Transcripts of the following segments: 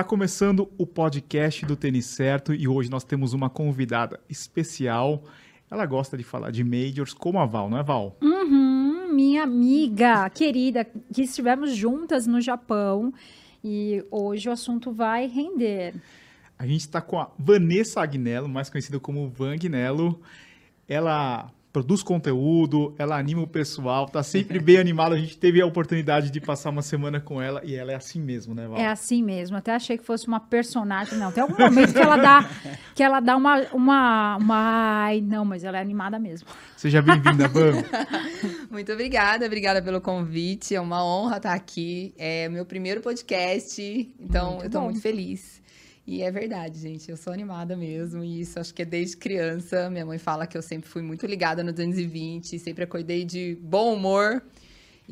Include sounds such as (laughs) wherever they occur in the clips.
Está começando o podcast do Tênis Certo e hoje nós temos uma convidada especial. Ela gosta de falar de majors como a Val, não é Val? Uhum, minha amiga querida, que estivemos juntas no Japão e hoje o assunto vai render. A gente está com a Vanessa Agnello, mais conhecida como Van Agnello. Ela produz conteúdo, ela anima o pessoal, tá sempre bem (laughs) animada. A gente teve a oportunidade de passar uma semana com ela e ela é assim mesmo, né, Val? É assim mesmo. Até achei que fosse uma personagem. Não, tem algum momento que ela dá, (laughs) que ela dá uma, uma, uma... Ai, não, mas ela é animada mesmo. Seja bem-vinda, Van. Muito obrigada, obrigada pelo convite. É uma honra estar aqui. É meu primeiro podcast, então muito eu estou muito feliz. E é verdade, gente, eu sou animada mesmo, e isso acho que é desde criança. Minha mãe fala que eu sempre fui muito ligada no 220, sempre acordei de bom humor.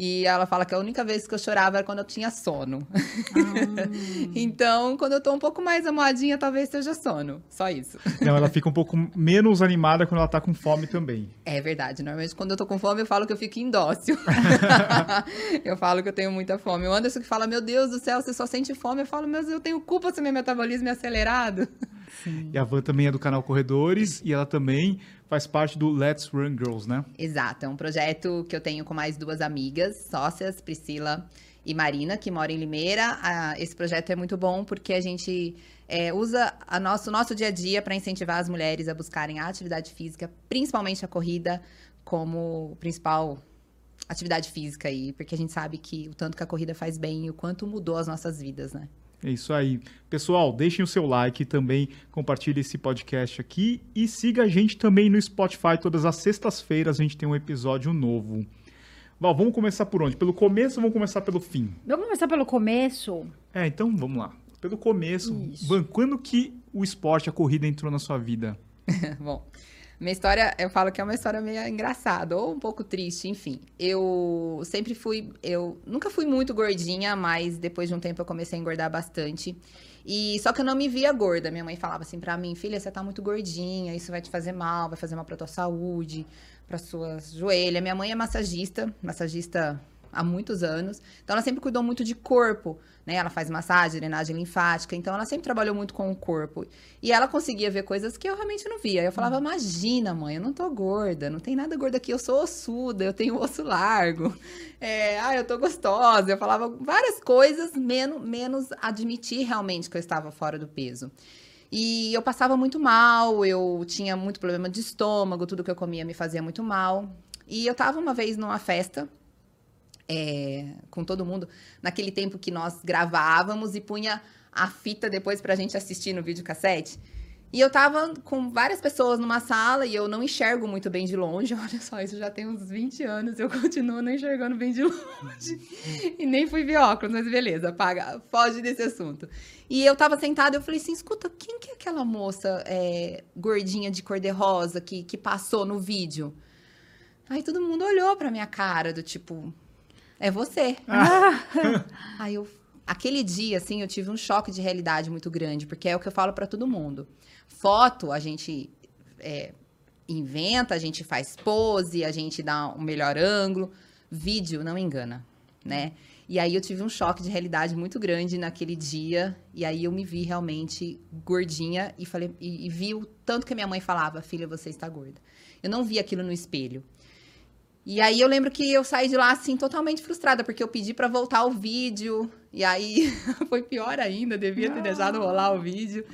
E ela fala que a única vez que eu chorava era quando eu tinha sono. Ah. (laughs) então, quando eu tô um pouco mais amoadinha, talvez seja sono. Só isso. Não, ela fica um pouco menos animada quando ela tá com fome também. É verdade. Normalmente, quando eu tô com fome, eu falo que eu fico indócil. (laughs) eu falo que eu tenho muita fome. O Anderson que fala, meu Deus do céu, você só sente fome. Eu falo, mas eu tenho culpa se meu metabolismo é acelerado. Sim. E a Van também é do canal Corredores e ela também faz parte do Let's Run Girls, né? Exato, é um projeto que eu tenho com mais duas amigas, sócias, Priscila e Marina, que moram em Limeira. Ah, esse projeto é muito bom porque a gente é, usa o nosso, nosso dia a dia para incentivar as mulheres a buscarem a atividade física, principalmente a corrida, como principal atividade física aí, porque a gente sabe que o tanto que a corrida faz bem e o quanto mudou as nossas vidas, né? É isso aí. Pessoal, deixem o seu like também, compartilhe esse podcast aqui e siga a gente também no Spotify. Todas as sextas-feiras a gente tem um episódio novo. Val, vamos começar por onde? Pelo começo ou vamos começar pelo fim? Vamos começar pelo começo? É, então vamos lá. Pelo começo. Van, quando que o esporte, a corrida entrou na sua vida? (laughs) Bom, minha história, eu falo que é uma história meio engraçada ou um pouco triste, enfim. Eu sempre fui, eu nunca fui muito gordinha, mas depois de um tempo eu comecei a engordar bastante. E só que eu não me via gorda. Minha mãe falava assim para mim: "Filha, você tá muito gordinha, isso vai te fazer mal, vai fazer mal para tua saúde, para suas joelhas". Minha mãe é massagista, massagista há muitos anos. Então ela sempre cuidou muito de corpo, né? Ela faz massagem, drenagem linfática, então ela sempre trabalhou muito com o corpo. E ela conseguia ver coisas que eu realmente não via. Eu falava: uhum. "Imagina, mãe, eu não tô gorda, não tem nada gorda aqui, eu sou ossuda, eu tenho osso largo. (laughs) É, ah, eu tô gostosa". Eu falava várias coisas, menos menos admitir realmente que eu estava fora do peso. E eu passava muito mal, eu tinha muito problema de estômago, tudo que eu comia me fazia muito mal. E eu tava uma vez numa festa é, com todo mundo, naquele tempo que nós gravávamos e punha a fita depois pra gente assistir no videocassete. E eu tava com várias pessoas numa sala e eu não enxergo muito bem de longe. (laughs) Olha só, isso já tem uns 20 anos, eu continuo não enxergando bem de longe. e nem fui ver óculos, mas beleza, paga, foge desse assunto. E eu tava sentada eu falei assim: escuta, quem que é aquela moça é, gordinha de cor-de-rosa que, que passou no vídeo? Aí todo mundo olhou pra minha cara, do tipo, é você. Ah. (laughs) Aí eu. Aquele dia, assim, eu tive um choque de realidade muito grande, porque é o que eu falo para todo mundo. Foto, a gente é, inventa, a gente faz pose, a gente dá um melhor ângulo. Vídeo não engana, né? E aí eu tive um choque de realidade muito grande naquele dia. E aí eu me vi realmente gordinha e falei e, e vi o tanto que a minha mãe falava, filha, você está gorda. Eu não vi aquilo no espelho. E aí eu lembro que eu saí de lá assim totalmente frustrada, porque eu pedi para voltar o vídeo, e aí (laughs) foi pior ainda, devia ter deixado rolar o vídeo.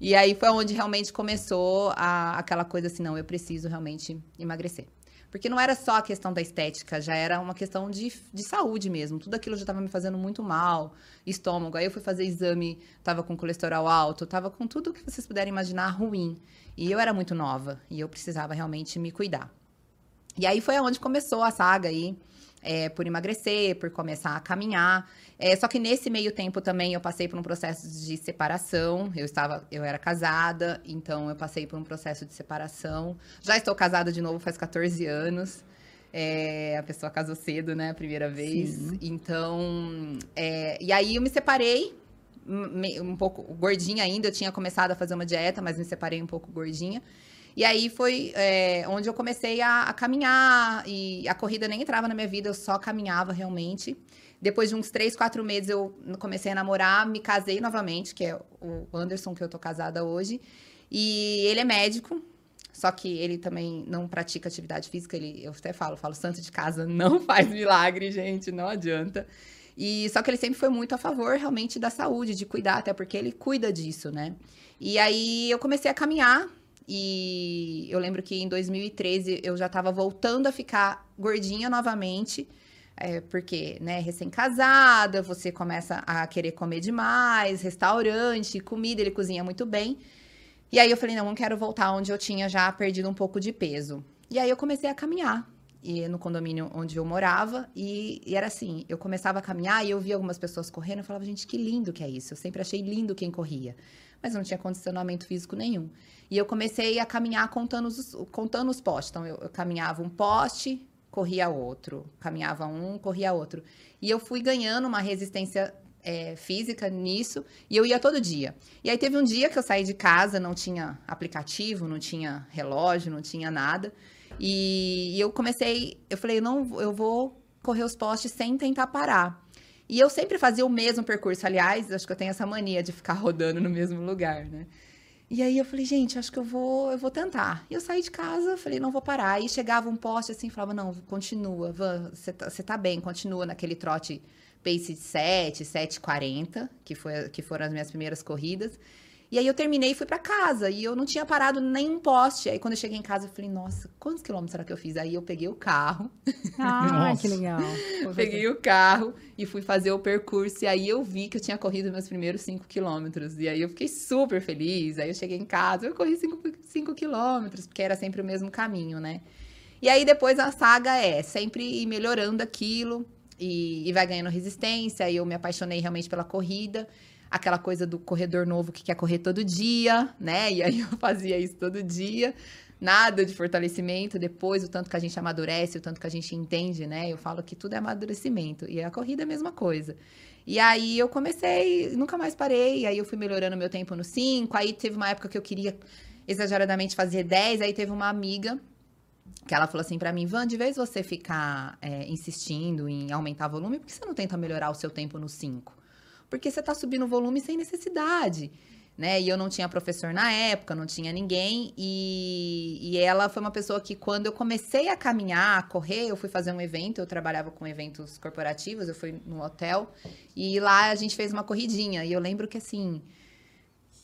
E aí foi onde realmente começou a, aquela coisa assim, não, eu preciso realmente emagrecer. Porque não era só a questão da estética, já era uma questão de, de saúde mesmo. Tudo aquilo já estava me fazendo muito mal, estômago. Aí eu fui fazer exame, tava com colesterol alto, tava com tudo que vocês puderem imaginar ruim. E eu era muito nova e eu precisava realmente me cuidar. E aí foi onde começou a saga aí. É, por emagrecer, por começar a caminhar. É, só que nesse meio tempo também eu passei por um processo de separação. Eu estava, eu era casada, então eu passei por um processo de separação. Já estou casada de novo faz 14 anos. É, a pessoa casou cedo, né, a primeira vez. Sim. Então, é, e aí eu me separei um pouco gordinha ainda. Eu tinha começado a fazer uma dieta, mas me separei um pouco gordinha. E aí foi é, onde eu comecei a, a, caminhar, e a corrida nem entrava na minha vida, eu só caminhava realmente. Depois de uns três, quatro meses, eu comecei a namorar, me casei novamente, que é o Anderson, que eu tô casada hoje. E ele é médico, só que ele também não pratica atividade física, ele, eu até falo, falo, santo de casa (laughs) não faz milagre, gente, não adianta. E só que ele sempre foi muito a favor realmente da saúde, de cuidar, até porque ele cuida disso, né? E aí eu comecei a caminhar e eu lembro que em 2013 eu já estava voltando a ficar gordinha novamente. É, porque, né, recém-casada, você começa a querer comer demais, restaurante, comida, ele cozinha muito bem. E aí eu falei, não, não quero voltar onde eu tinha já perdido um pouco de peso. E aí eu comecei a caminhar e no condomínio onde eu morava e, e, era assim, eu começava a caminhar e eu via algumas pessoas correndo, eu falava, gente, que lindo que é isso. Eu sempre achei lindo quem corria, mas não tinha condicionamento físico nenhum. E eu comecei a caminhar contando os, contando os postes. Então eu, eu caminhava um poste, corria outro, caminhava um, corria outro. E eu fui ganhando uma resistência é, física nisso e eu ia todo dia. E aí teve um dia que eu saí de casa, não tinha aplicativo, não tinha relógio, não tinha nada. E, e eu comecei, eu falei, não, eu vou correr os postes sem tentar parar. E eu sempre fazia o mesmo percurso, aliás, acho que eu tenho essa mania de ficar (laughs) rodando no mesmo lugar, né? E aí eu falei, gente, acho que eu vou, eu vou tentar. E eu saí de casa, falei, não vou parar. Aí chegava um poste assim, falava, não, continua, você tá, tá bem, continua naquele trote pace 7, 7,40, que, foi, que foram as minhas primeiras corridas. E aí eu terminei e fui para casa. E eu não tinha parado nenhum poste. Aí quando eu cheguei em casa, eu falei, nossa, quantos quilômetros será que eu fiz? Aí eu peguei o carro. Ah, (laughs) que legal. peguei o carro e fui fazer o percurso. E aí eu vi que eu tinha corrido meus primeiros 5 quilômetros. E aí eu fiquei super feliz. Aí eu cheguei em casa, eu corri 5 quilômetros, porque era sempre o mesmo caminho, né? E aí depois a saga é sempre ir melhorando aquilo e, e vai ganhando resistência. E eu me apaixonei realmente pela corrida. Aquela coisa do corredor novo que quer correr todo dia, né? E aí eu fazia isso todo dia. Nada de fortalecimento, depois o tanto que a gente amadurece, o tanto que a gente entende, né? Eu falo que tudo é amadurecimento. E a corrida é a mesma coisa. E aí eu comecei, nunca mais parei. Aí eu fui melhorando meu tempo no 5. Aí teve uma época que eu queria exageradamente fazer 10. Aí teve uma amiga que ela falou assim para mim, Van, de vez você ficar é, insistindo em aumentar volume, por que você não tenta melhorar o seu tempo no 5? Porque você está subindo o volume sem necessidade. Né? E eu não tinha professor na época, não tinha ninguém. E, e ela foi uma pessoa que, quando eu comecei a caminhar, a correr, eu fui fazer um evento, eu trabalhava com eventos corporativos, eu fui no hotel, e lá a gente fez uma corridinha. E eu lembro que assim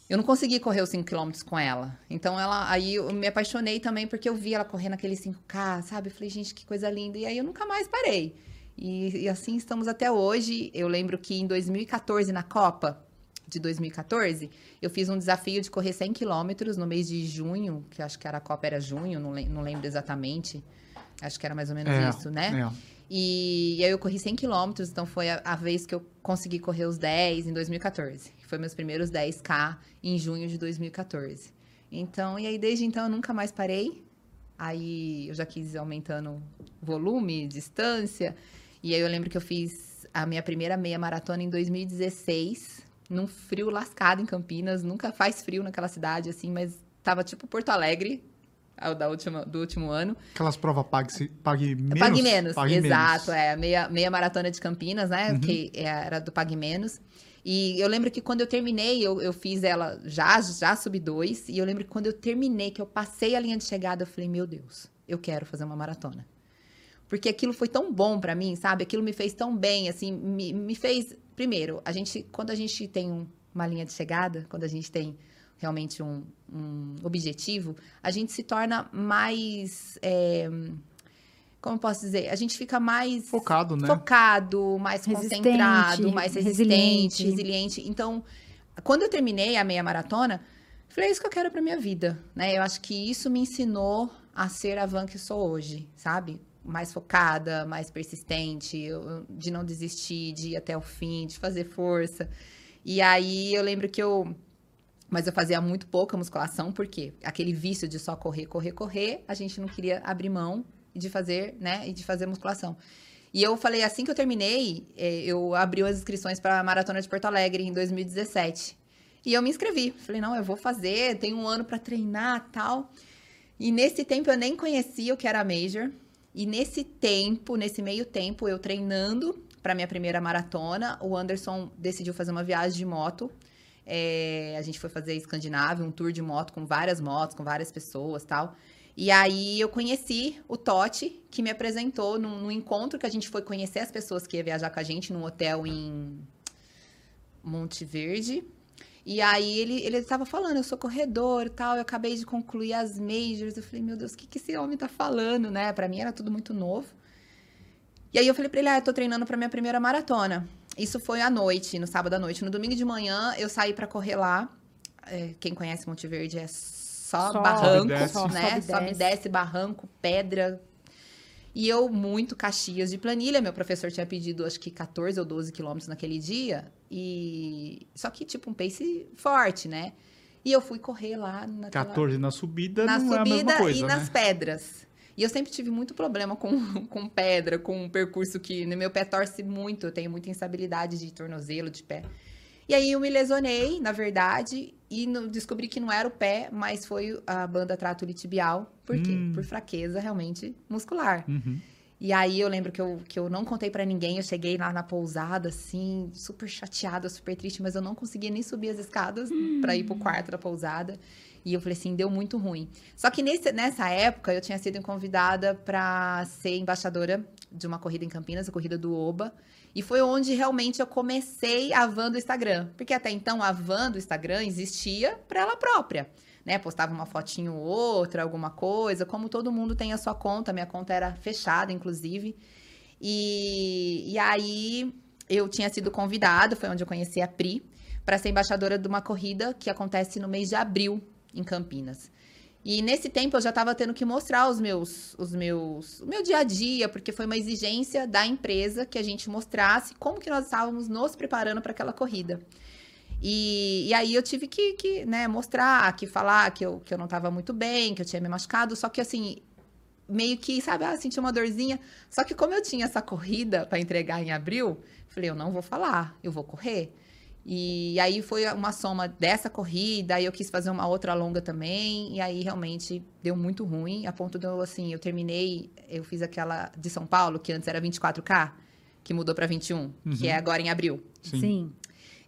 eu não consegui correr os 5 km com ela. Então, ela, aí eu me apaixonei também porque eu vi ela correndo aqueles 5K, sabe? Eu falei, gente, que coisa linda. E aí eu nunca mais parei. E, e assim estamos até hoje. Eu lembro que em 2014, na Copa de 2014, eu fiz um desafio de correr 100 quilômetros no mês de junho, que acho que era a Copa era junho, não, não lembro exatamente. Acho que era mais ou menos é, isso, né? É. E, e, aí eu corri 100 quilômetros, então foi a, a, vez que eu consegui correr os 10 em 2014. Que foi meus primeiros 10K em junho de 2014. Então, e aí desde então eu nunca mais parei. Aí eu já quis ir aumentando volume, distância. E aí eu lembro que eu fiz a minha primeira meia maratona em 2016, num frio lascado em Campinas. Nunca faz frio naquela cidade, assim, mas tava tipo Porto Alegre, da última, do último ano. Aquelas provas pague, pague menos? Pague menos, pague exato. Menos. É, meia, meia maratona de Campinas, né? Uhum. Que era do Pague Menos. E eu lembro que quando eu terminei, eu, eu fiz ela já, já sub dois. E eu lembro que quando eu terminei, que eu passei a linha de chegada, eu falei, meu Deus, eu quero fazer uma maratona. Porque aquilo foi tão bom para mim, sabe? Aquilo me fez tão bem, assim, me, me fez... Primeiro, a gente, quando a gente tem um, uma linha de chegada, quando a gente tem realmente um, um objetivo, a gente se torna mais. É, como posso dizer? A gente fica mais. Focado, né? Focado, mais resistente, concentrado, mais resistente, resiliente. resiliente. Então, quando eu terminei a meia maratona, falei: é isso que eu quero para minha vida. Né? Eu acho que isso me ensinou a ser a Van que sou hoje, sabe? Mais focada, mais persistente, de não desistir, de ir até o fim, de fazer força. E aí eu lembro que eu mas eu fazia muito pouca musculação, porque aquele vício de só correr, correr, correr, a gente não queria abrir mão de fazer, né, e de fazer musculação. E eu falei, assim que eu terminei, é, eu abri as inscrições para a Maratona de Porto Alegre em 2017. E eu me inscrevi. Falei, não, eu vou fazer, tenho um ano para treinar tal. E nesse tempo eu nem conhecia o que era Major. E nesse tempo, nesse meio tempo, eu treinando para minha primeira maratona, o Anderson decidiu fazer uma viagem de moto. É, a gente foi fazer Escandinávia, um tour de moto com várias motos, com várias pessoas tal. E aí eu conheci o Totti, que me apresentou num, num encontro que a gente foi conhecer as pessoas que iam viajar com a gente num hotel em Monte Verde. E aí ele, ele estava falando, eu sou corredor e tal, eu acabei de concluir as majors. Eu falei, meu Deus, o que, que esse homem tá falando, né? Para mim era tudo muito novo. E aí eu falei para ele, ah, eu tô treinando para minha primeira maratona. Isso foi à noite, no sábado à noite. No domingo de manhã eu saí para correr lá. É, quem conhece Monte Verde é só, Só barranco, desce. Só né? sobe e Sobe desce. desce, barranco, pedra. E eu, muito Caxias de planilha, meu professor tinha pedido acho que 14 ou 12 quilômetros naquele dia. E. Só que, tipo, um pace forte, né? E eu fui correr lá naquela... 14 na subida na não é a mesma subida coisa, e né? nas pedras. E eu sempre tive muito problema com, (laughs) com pedra, com um percurso que no meu pé torce muito, eu tenho muita instabilidade de tornozelo, de pé. E aí eu me lesionei, na verdade, e no- descobri que não era o pé, mas foi a banda trato tibial. Por quê? Hum. Por fraqueza realmente muscular. Uhum. E aí eu lembro que eu, que eu não contei pra ninguém, eu cheguei lá na pousada, assim, super chateada, super triste, mas eu não conseguia nem subir as escadas pra ir pro quarto da pousada. E eu falei assim, deu muito ruim. Só que nesse, nessa época eu tinha sido convidada pra ser embaixadora de uma corrida em Campinas, a corrida do Oba. E foi onde realmente eu comecei a van do Instagram. Porque até então a van do Instagram existia pra ela própria. Né, postava uma fotinho ou outra, alguma coisa. Como todo mundo tem a sua conta, minha conta era fechada, inclusive. E, e aí eu tinha sido convidada, foi onde eu conheci a Pri, para ser embaixadora de uma corrida que acontece no mês de abril em Campinas. E nesse tempo eu já estava tendo que mostrar os meus, os meus, o meu dia a dia, porque foi uma exigência da empresa que a gente mostrasse como que nós estávamos nos preparando para aquela corrida. E, e aí eu tive que, que né, mostrar, que falar que eu, que eu não estava muito bem, que eu tinha me machucado, só que assim, meio que, sabe, ah, senti uma dorzinha. Só que como eu tinha essa corrida para entregar em abril, falei, eu não vou falar, eu vou correr. E aí foi uma soma dessa corrida, aí eu quis fazer uma outra longa também, e aí realmente deu muito ruim, a ponto de eu, assim, eu terminei, eu fiz aquela de São Paulo, que antes era 24K, que mudou para 21, que é agora em abril. Sim. Sim.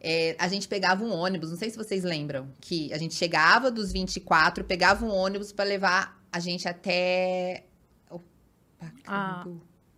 É, a gente pegava um ônibus, não sei se vocês lembram, que a gente chegava dos 24, pegava um ônibus para levar a gente até. Opa, Ah.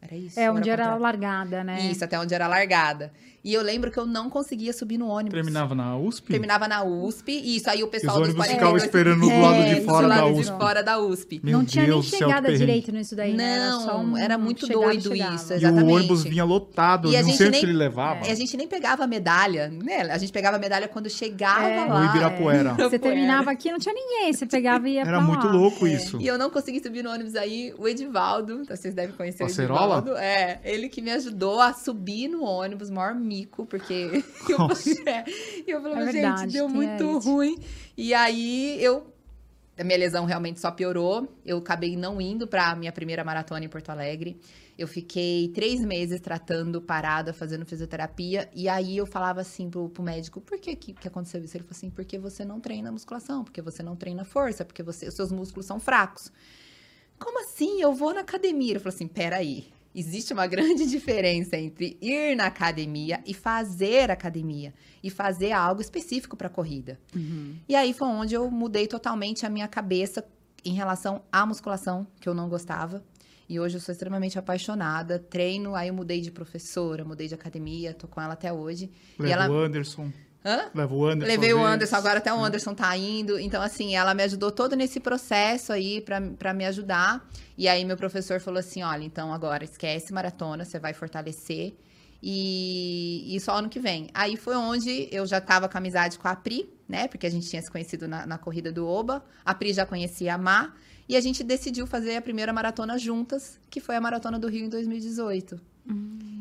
Era isso? É onde era a contrário? largada, né? Isso, até onde era a largada. E eu lembro que eu não conseguia subir no ônibus. Terminava na USP? Terminava na USP, e isso aí o E os pessoal dos ônibus 42 ficavam esperando do É, lado de fora do da de USP. fora da USP. Meu não tinha Deus nem do chegada direito nisso daí, né? Era Não, só um era muito chegava doido chegava. isso, E o Exatamente. ônibus vinha lotado, E a não sei onde nem- que ele levava. E a gente nem pegava a medalha, né? A gente pegava a medalha quando chegava É. No lá. Ibirapuera. Você terminava aqui, não tinha ninguém. Você pegava e ia Era pra muito lá. louco É. isso. E eu não consegui subir no ônibus aí. O Edivaldo, vocês devem conhecer Acerola? o Edivaldo. É, ele que me ajudou a subir no ônibus, maior mico, porque (laughs) eu falei, é, e eu falei, É gente, verdade, deu tem muito isso. ruim. E aí eu. A minha lesão realmente só piorou. Eu acabei não indo pra minha primeira maratona em Porto Alegre. Eu fiquei três meses tratando, parada, fazendo fisioterapia. E aí eu falava assim pro, pro médico, por que, que que aconteceu isso? Ele falou assim, porque você não treina musculação, porque você não treina força, porque você, os seus músculos são fracos. Como assim? Eu vou na academia. Ele falou assim: peraí. Existe uma grande (laughs) diferença entre ir na academia e fazer academia. E fazer algo específico para corrida. Uhum. E aí foi onde eu mudei totalmente a minha cabeça em relação à musculação, que eu não gostava. E hoje eu sou extremamente apaixonada. Treino, aí eu mudei de professora, mudei de academia, tô com ela até hoje. e Leva ela. o Anderson. Hã? Leva o Anderson. Levei o. Anderson, agora até o Anderson tá indo. Então, assim, ela me ajudou todo nesse processo aí pra me ajudar. E aí, meu professor falou assim: olha, então agora esquece maratona, você vai fortalecer. E, e só ano que vem. Aí foi onde eu já tava com amizade com a Pri, né? Porque a gente tinha se conhecido na, na corrida do Oba. A Pri já conhecia a Má. E a gente decidiu fazer a primeira maratona juntas, que foi a Maratona do Rio em 2018.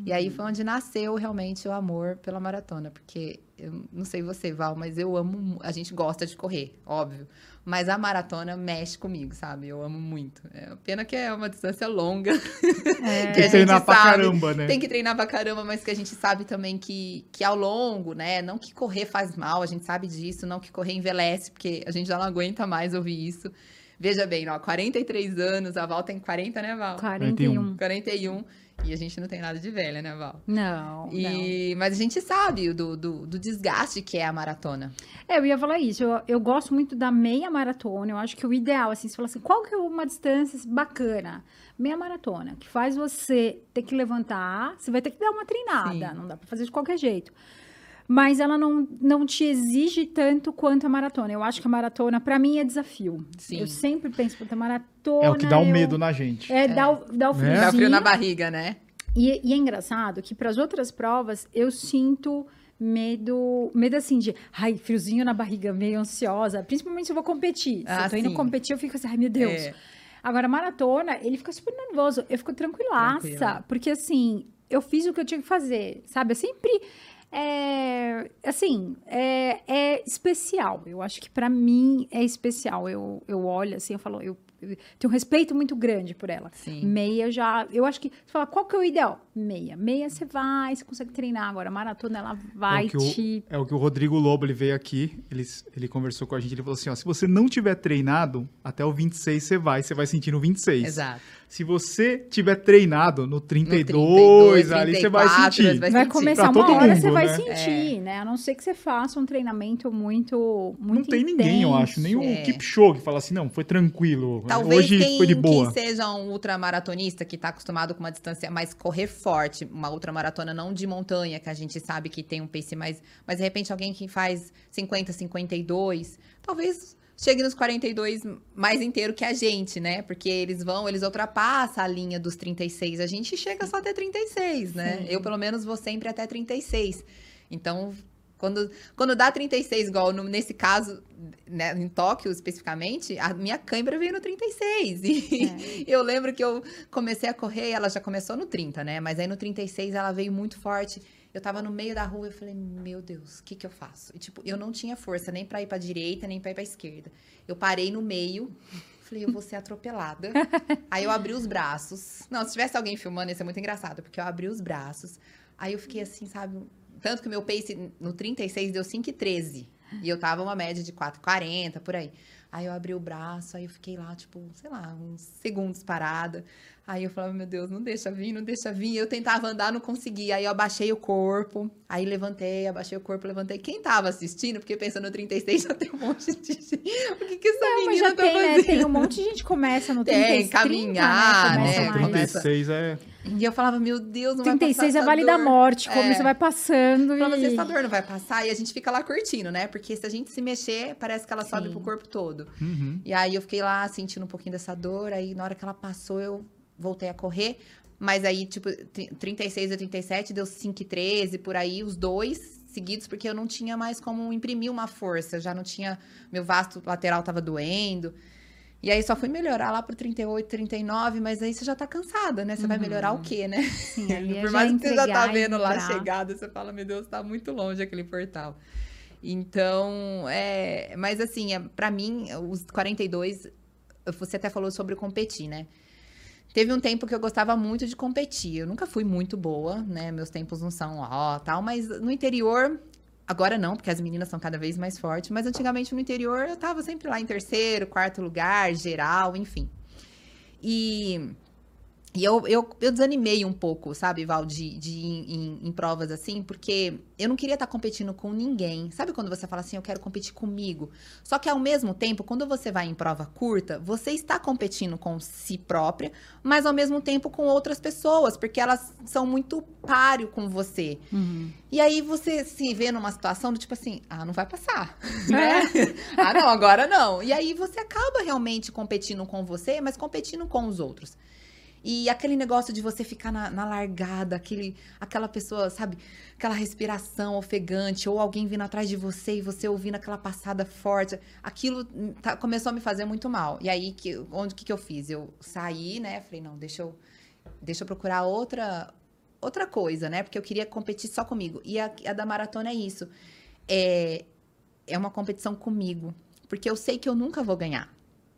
E aí foi onde nasceu realmente o amor pela maratona, porque eu não sei você, Val, mas eu amo, a gente gosta de correr, óbvio, mas a maratona mexe comigo, sabe? Eu amo muito. É pena que é uma distância longa. É. (laughs) que Tem a que treinar gente pra sabe. caramba, né? Tem que treinar pra caramba, mas que a gente sabe também que, que ao longo, né? Não que correr faz mal, a gente sabe disso, não que correr envelhece, porque a gente já não aguenta mais ouvir isso. Veja bem, ó, 43 anos, a Val tem 40, né, Val? 41. 41. E a gente não tem nada de velha, né, Val? Não, não. E... Mas a gente sabe do, do, do desgaste que é a maratona. É, eu ia falar isso. Eu, eu gosto muito da meia maratona. Eu acho que o ideal, assim, você fala assim, qual que é uma distância bacana? Meia maratona, que faz você ter que levantar, você vai ter que dar uma treinada, Sim. não dá pra fazer de qualquer jeito. Mas ela não, não te exige tanto quanto a maratona. Eu acho que a maratona, pra mim, é desafio. Sim. Eu sempre penso, puta, maratona. É o que dá o eu- medo na gente. É, dá o, dá o Né? Dá frio friozinho. na barriga, né? E, e é engraçado que para as outras provas eu sinto medo, medo assim de, ai, friozinho na barriga, meio ansiosa, principalmente se eu vou competir. Se Ah, eu tô indo sim. competir, eu fico assim, ai, meu Deus. É. Agora, maratona, ele fica super nervoso. Eu fico tranquilaça, Tranquila. porque assim, eu fiz o que eu tinha que fazer, sabe? Eu sempre. É, assim, é, é especial. Eu acho que pra mim é especial. Eu, eu olho assim, eu falo, eu, eu tenho um respeito muito grande por ela. Sim. Meia já. Eu acho que. Você fala, qual que é o ideal? Meia. Meia você vai, você consegue treinar. Agora, maratona, ela vai é, o que o, te. é o que o Rodrigo Lobo, ele veio aqui, ele, ele conversou com a gente, ele falou assim, ó, se você não tiver treinado, até o 26 você vai, você vai sentir no 26. Exato. Se você tiver treinado no No 32, ali você vai 34, sentir. Vai, sentir. começar Pra uma hora, mundo, você vai né? sentir, né? A não ser que você faça um treinamento muito, muito Não tem ninguém, eu acho, nem o É. Kipchoge que fala assim, não, foi tranquilo, Talvez hoje quem, foi de quem boa. seja um ultramaratonista que está acostumado com uma distância mais correr forte, uma ultramaratona não de montanha, que a gente sabe que tem um pace mais. Mas de repente alguém que faz 50, 52, talvez chegue nos 42 mais inteiro que a gente, né? Porque eles vão, eles ultrapassam a linha dos 36. A gente chega só até 36, né? Sim. Eu, pelo menos, vou sempre até 36. Então. Quando, quando dá 36, igual no- nesse caso, né, em Tóquio especificamente, a minha câimbra veio no 36. E (laughs) eu lembro que eu comecei a correr, ela já começou no 30, né? Mas aí no 36 ela veio muito forte. Eu tava no meio da rua e falei, meu Deus, o que que eu faço? E, tipo, eu não tinha força nem pra ir pra direita, nem pra ir pra esquerda. Eu parei no meio, falei, eu vou ser atropelada. (laughs) aí eu abri os braços. Não, se tivesse alguém filmando, ia ser muito engraçado, porque eu abri os braços. Aí eu fiquei assim, sabe? Tanto que o meu pace no 36 deu 5,13. E eu tava uma média de 4,40, por aí. Aí eu abri o braço, aí eu fiquei lá, tipo, sei lá, uns segundos parada. Aí eu falava, meu Deus, não deixa vir, não deixa vir. Eu tentava andar, não conseguia. Aí eu abaixei o corpo, aí levantei, abaixei o corpo, levantei. Quem tava assistindo, porque pensando no 36 (laughs) já tem um monte de gente. O que, que essa Não, mas menina já tá tem, né? fazendo? Tem um monte de gente que começa no (laughs) Tem, 30, caminhar, 30, né? Começa. Começa- 36 é... E eu falava, meu Deus, não vai 36 passar é essa vale da morte, como É. você vai passando Falava, e... essa dor não vai passar. E a gente fica lá curtindo, né? Porque se a gente se mexer, parece que ela sobe Sim. pro corpo todo. Uhum. E aí eu fiquei lá sentindo um pouquinho dessa dor. Aí na hora que ela passou, eu voltei a correr. Mas aí, tipo, tri- 36 a 37, deu 5 e 13, por aí, os dois seguidos, porque eu não tinha mais como imprimir uma força. Eu já não tinha. Meu vasto lateral tava doendo. E aí só fui melhorar lá pro 38, 39, mas aí você já tá cansada, né? Você vai melhorar o quê, né? Sim, (laughs) ali é Por mais que você já tá vendo lá a chegada, você fala, meu Deus, tá muito longe aquele portal. Então, é, mas assim, é, para mim, os 42, você até falou sobre competir, né? Teve um tempo que eu gostava muito de competir. Eu nunca fui muito boa, né? Meus tempos não são ó, tal, mas no interior, agora não, porque as meninas são cada vez mais fortes, mas antigamente no interior eu tava sempre lá em terceiro, quarto lugar, geral, enfim. E e eu, eu, eu desanimei um pouco, sabe, Val, de, de ir em, em provas assim, porque eu não queria estar competindo com ninguém. Sabe quando você fala assim, eu quero competir comigo? Só que ao mesmo tempo, quando você vai em prova curta, você está competindo com si própria, mas ao mesmo tempo com outras pessoas, porque elas são muito páreo com você. Uhum. E aí você se vê numa situação do tipo assim, ah, não vai passar, né? (laughs) ah, não, agora não. E aí você acaba realmente competindo com você, mas competindo com os outros. E aquele negócio de você ficar na, na largada, aquele, aquela pessoa, sabe, aquela respiração ofegante, ou alguém vindo atrás de você e você ouvindo aquela passada forte, aquilo tá- começou a me fazer muito mal. E aí, que, onde que, que eu fiz? Eu saí, né? Falei, não, deixa eu, deixa eu procurar outra, outra coisa, né? Porque eu queria competir só comigo. E a, a da maratona é isso. É, é uma competição comigo. Porque eu sei que eu nunca vou ganhar.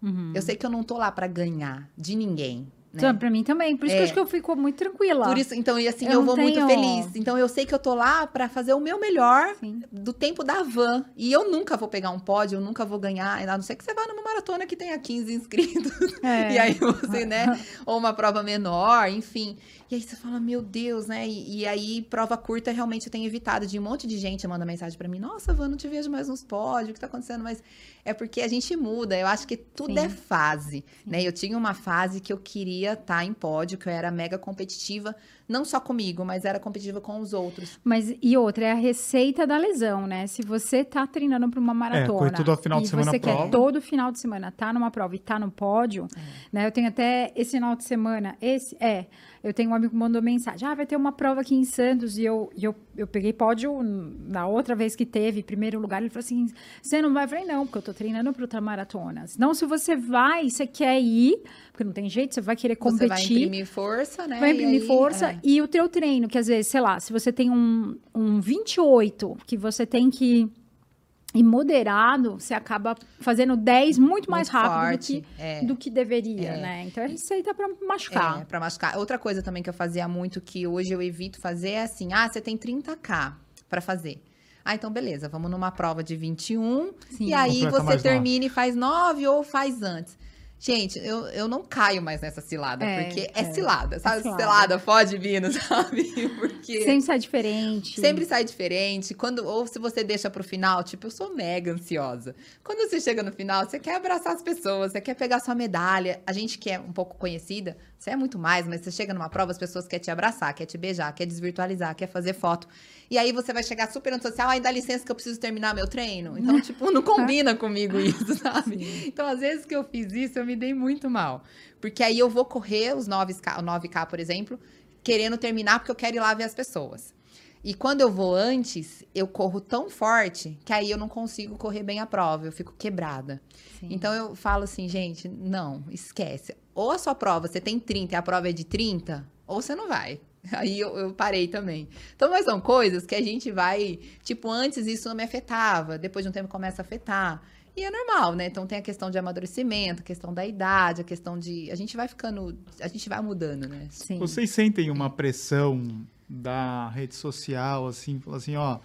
Uhum. Eu sei que eu não tô lá pra ganhar de ninguém. Então, Pra mim também. Por isso que eu É. acho que eu fico muito tranquila. Por isso, então, e assim, Eu eu, vou muito tenho- feliz. Então, eu sei que eu tô lá pra fazer o meu melhor Sim. do tempo da van. E eu nunca vou pegar um pódio, eu nunca vou ganhar, a não ser que você vá numa maratona que tenha 15 inscritos. É. (laughs) E aí você, né? (laughs) Ou uma prova menor, enfim. E aí você fala, meu Deus, né? E, e aí, prova curta, realmente eu tenho evitado de um monte de gente manda mensagem pra mim: Nossa, Van, não te vejo mais nos pódios, o que tá acontecendo? Mas é porque a gente muda. Eu acho que tudo Sim. é fase, né? Eu tinha uma fase que eu queria estar em pódio, que eu era mega competitiva, não só comigo, mas era competitiva com os outros. Mas e outra, é a receita da lesão, né? Se você tá treinando para uma maratona. correr todo final de e semana você prova. quer todo final de semana tá numa prova e tá no pódio, né? Eu tenho até esse final de semana, esse é, eu tenho um amigo que mandou mensagem: "Ah, vai ter uma prova aqui em Santos" e eu e eu, eu peguei pódio na outra vez que teve, primeiro lugar, ele falou assim: "Você não vai?" Eu falei: "Não, porque eu tô treinando para outra maratona". Não, se você vai, você quer ir, porque não tem jeito, você vai querer competir. Você vai imprimir força, né? Vai E imprimir aí, força é. e o teu treino, que às vezes, sei lá, se você tem um, um 28 que você tem que ir moderado, você acaba fazendo 10 muito mais Muito rápido forte, do, que, é. do que deveria, É. né? Então é receita pra machucar. É, pra machucar. Outra coisa também que eu fazia muito, que hoje eu evito fazer, é assim: ah, você tem 30K pra fazer. Ah, então beleza, vamos numa prova de 21. Sim. E aí Completa você termina e faz 9 ou faz antes. Gente, eu, eu não caio mais nessa cilada, É, porque é, é. cilada, sabe? cilada. cilada, pode vir, (laughs) sabe? Porque Sempre sai diferente. Sempre sai diferente. Quando, ou se você deixa pro final, tipo, eu sou mega ansiosa. Quando você chega no final, você quer abraçar as pessoas, você quer pegar sua medalha. A gente que é um pouco conhecida, você é muito mais, mas você chega numa prova, as pessoas querem te abraçar, quer te beijar, quer desvirtualizar, quer fazer foto. E aí você vai chegar super antissocial, ai, dá licença que eu preciso terminar meu treino. Então, tipo, não (laughs) combina comigo isso, sabe? Então, às vezes que eu fiz isso, eu me dei muito mal. Porque aí eu vou correr os 9K, o 9K, por exemplo, querendo terminar porque eu quero ir lá ver as pessoas. E quando eu vou antes, eu corro tão forte que aí eu não consigo correr bem a prova, eu fico quebrada. Sim. Então eu falo assim, gente, não, esquece. Ou a sua prova, você tem 30 e a prova é de 30, ou você não vai. (laughs) Aí eu, eu parei também. Então, mas são coisas que a gente vai. Tipo, antes isso não me afetava, depois de um tempo começa a afetar. E é normal, né? Então tem a questão de amadurecimento, a questão da idade, a questão de. A gente vai ficando. A gente vai mudando, né? Sim. Vocês sentem uma pressão da rede social, assim, fala assim, ó,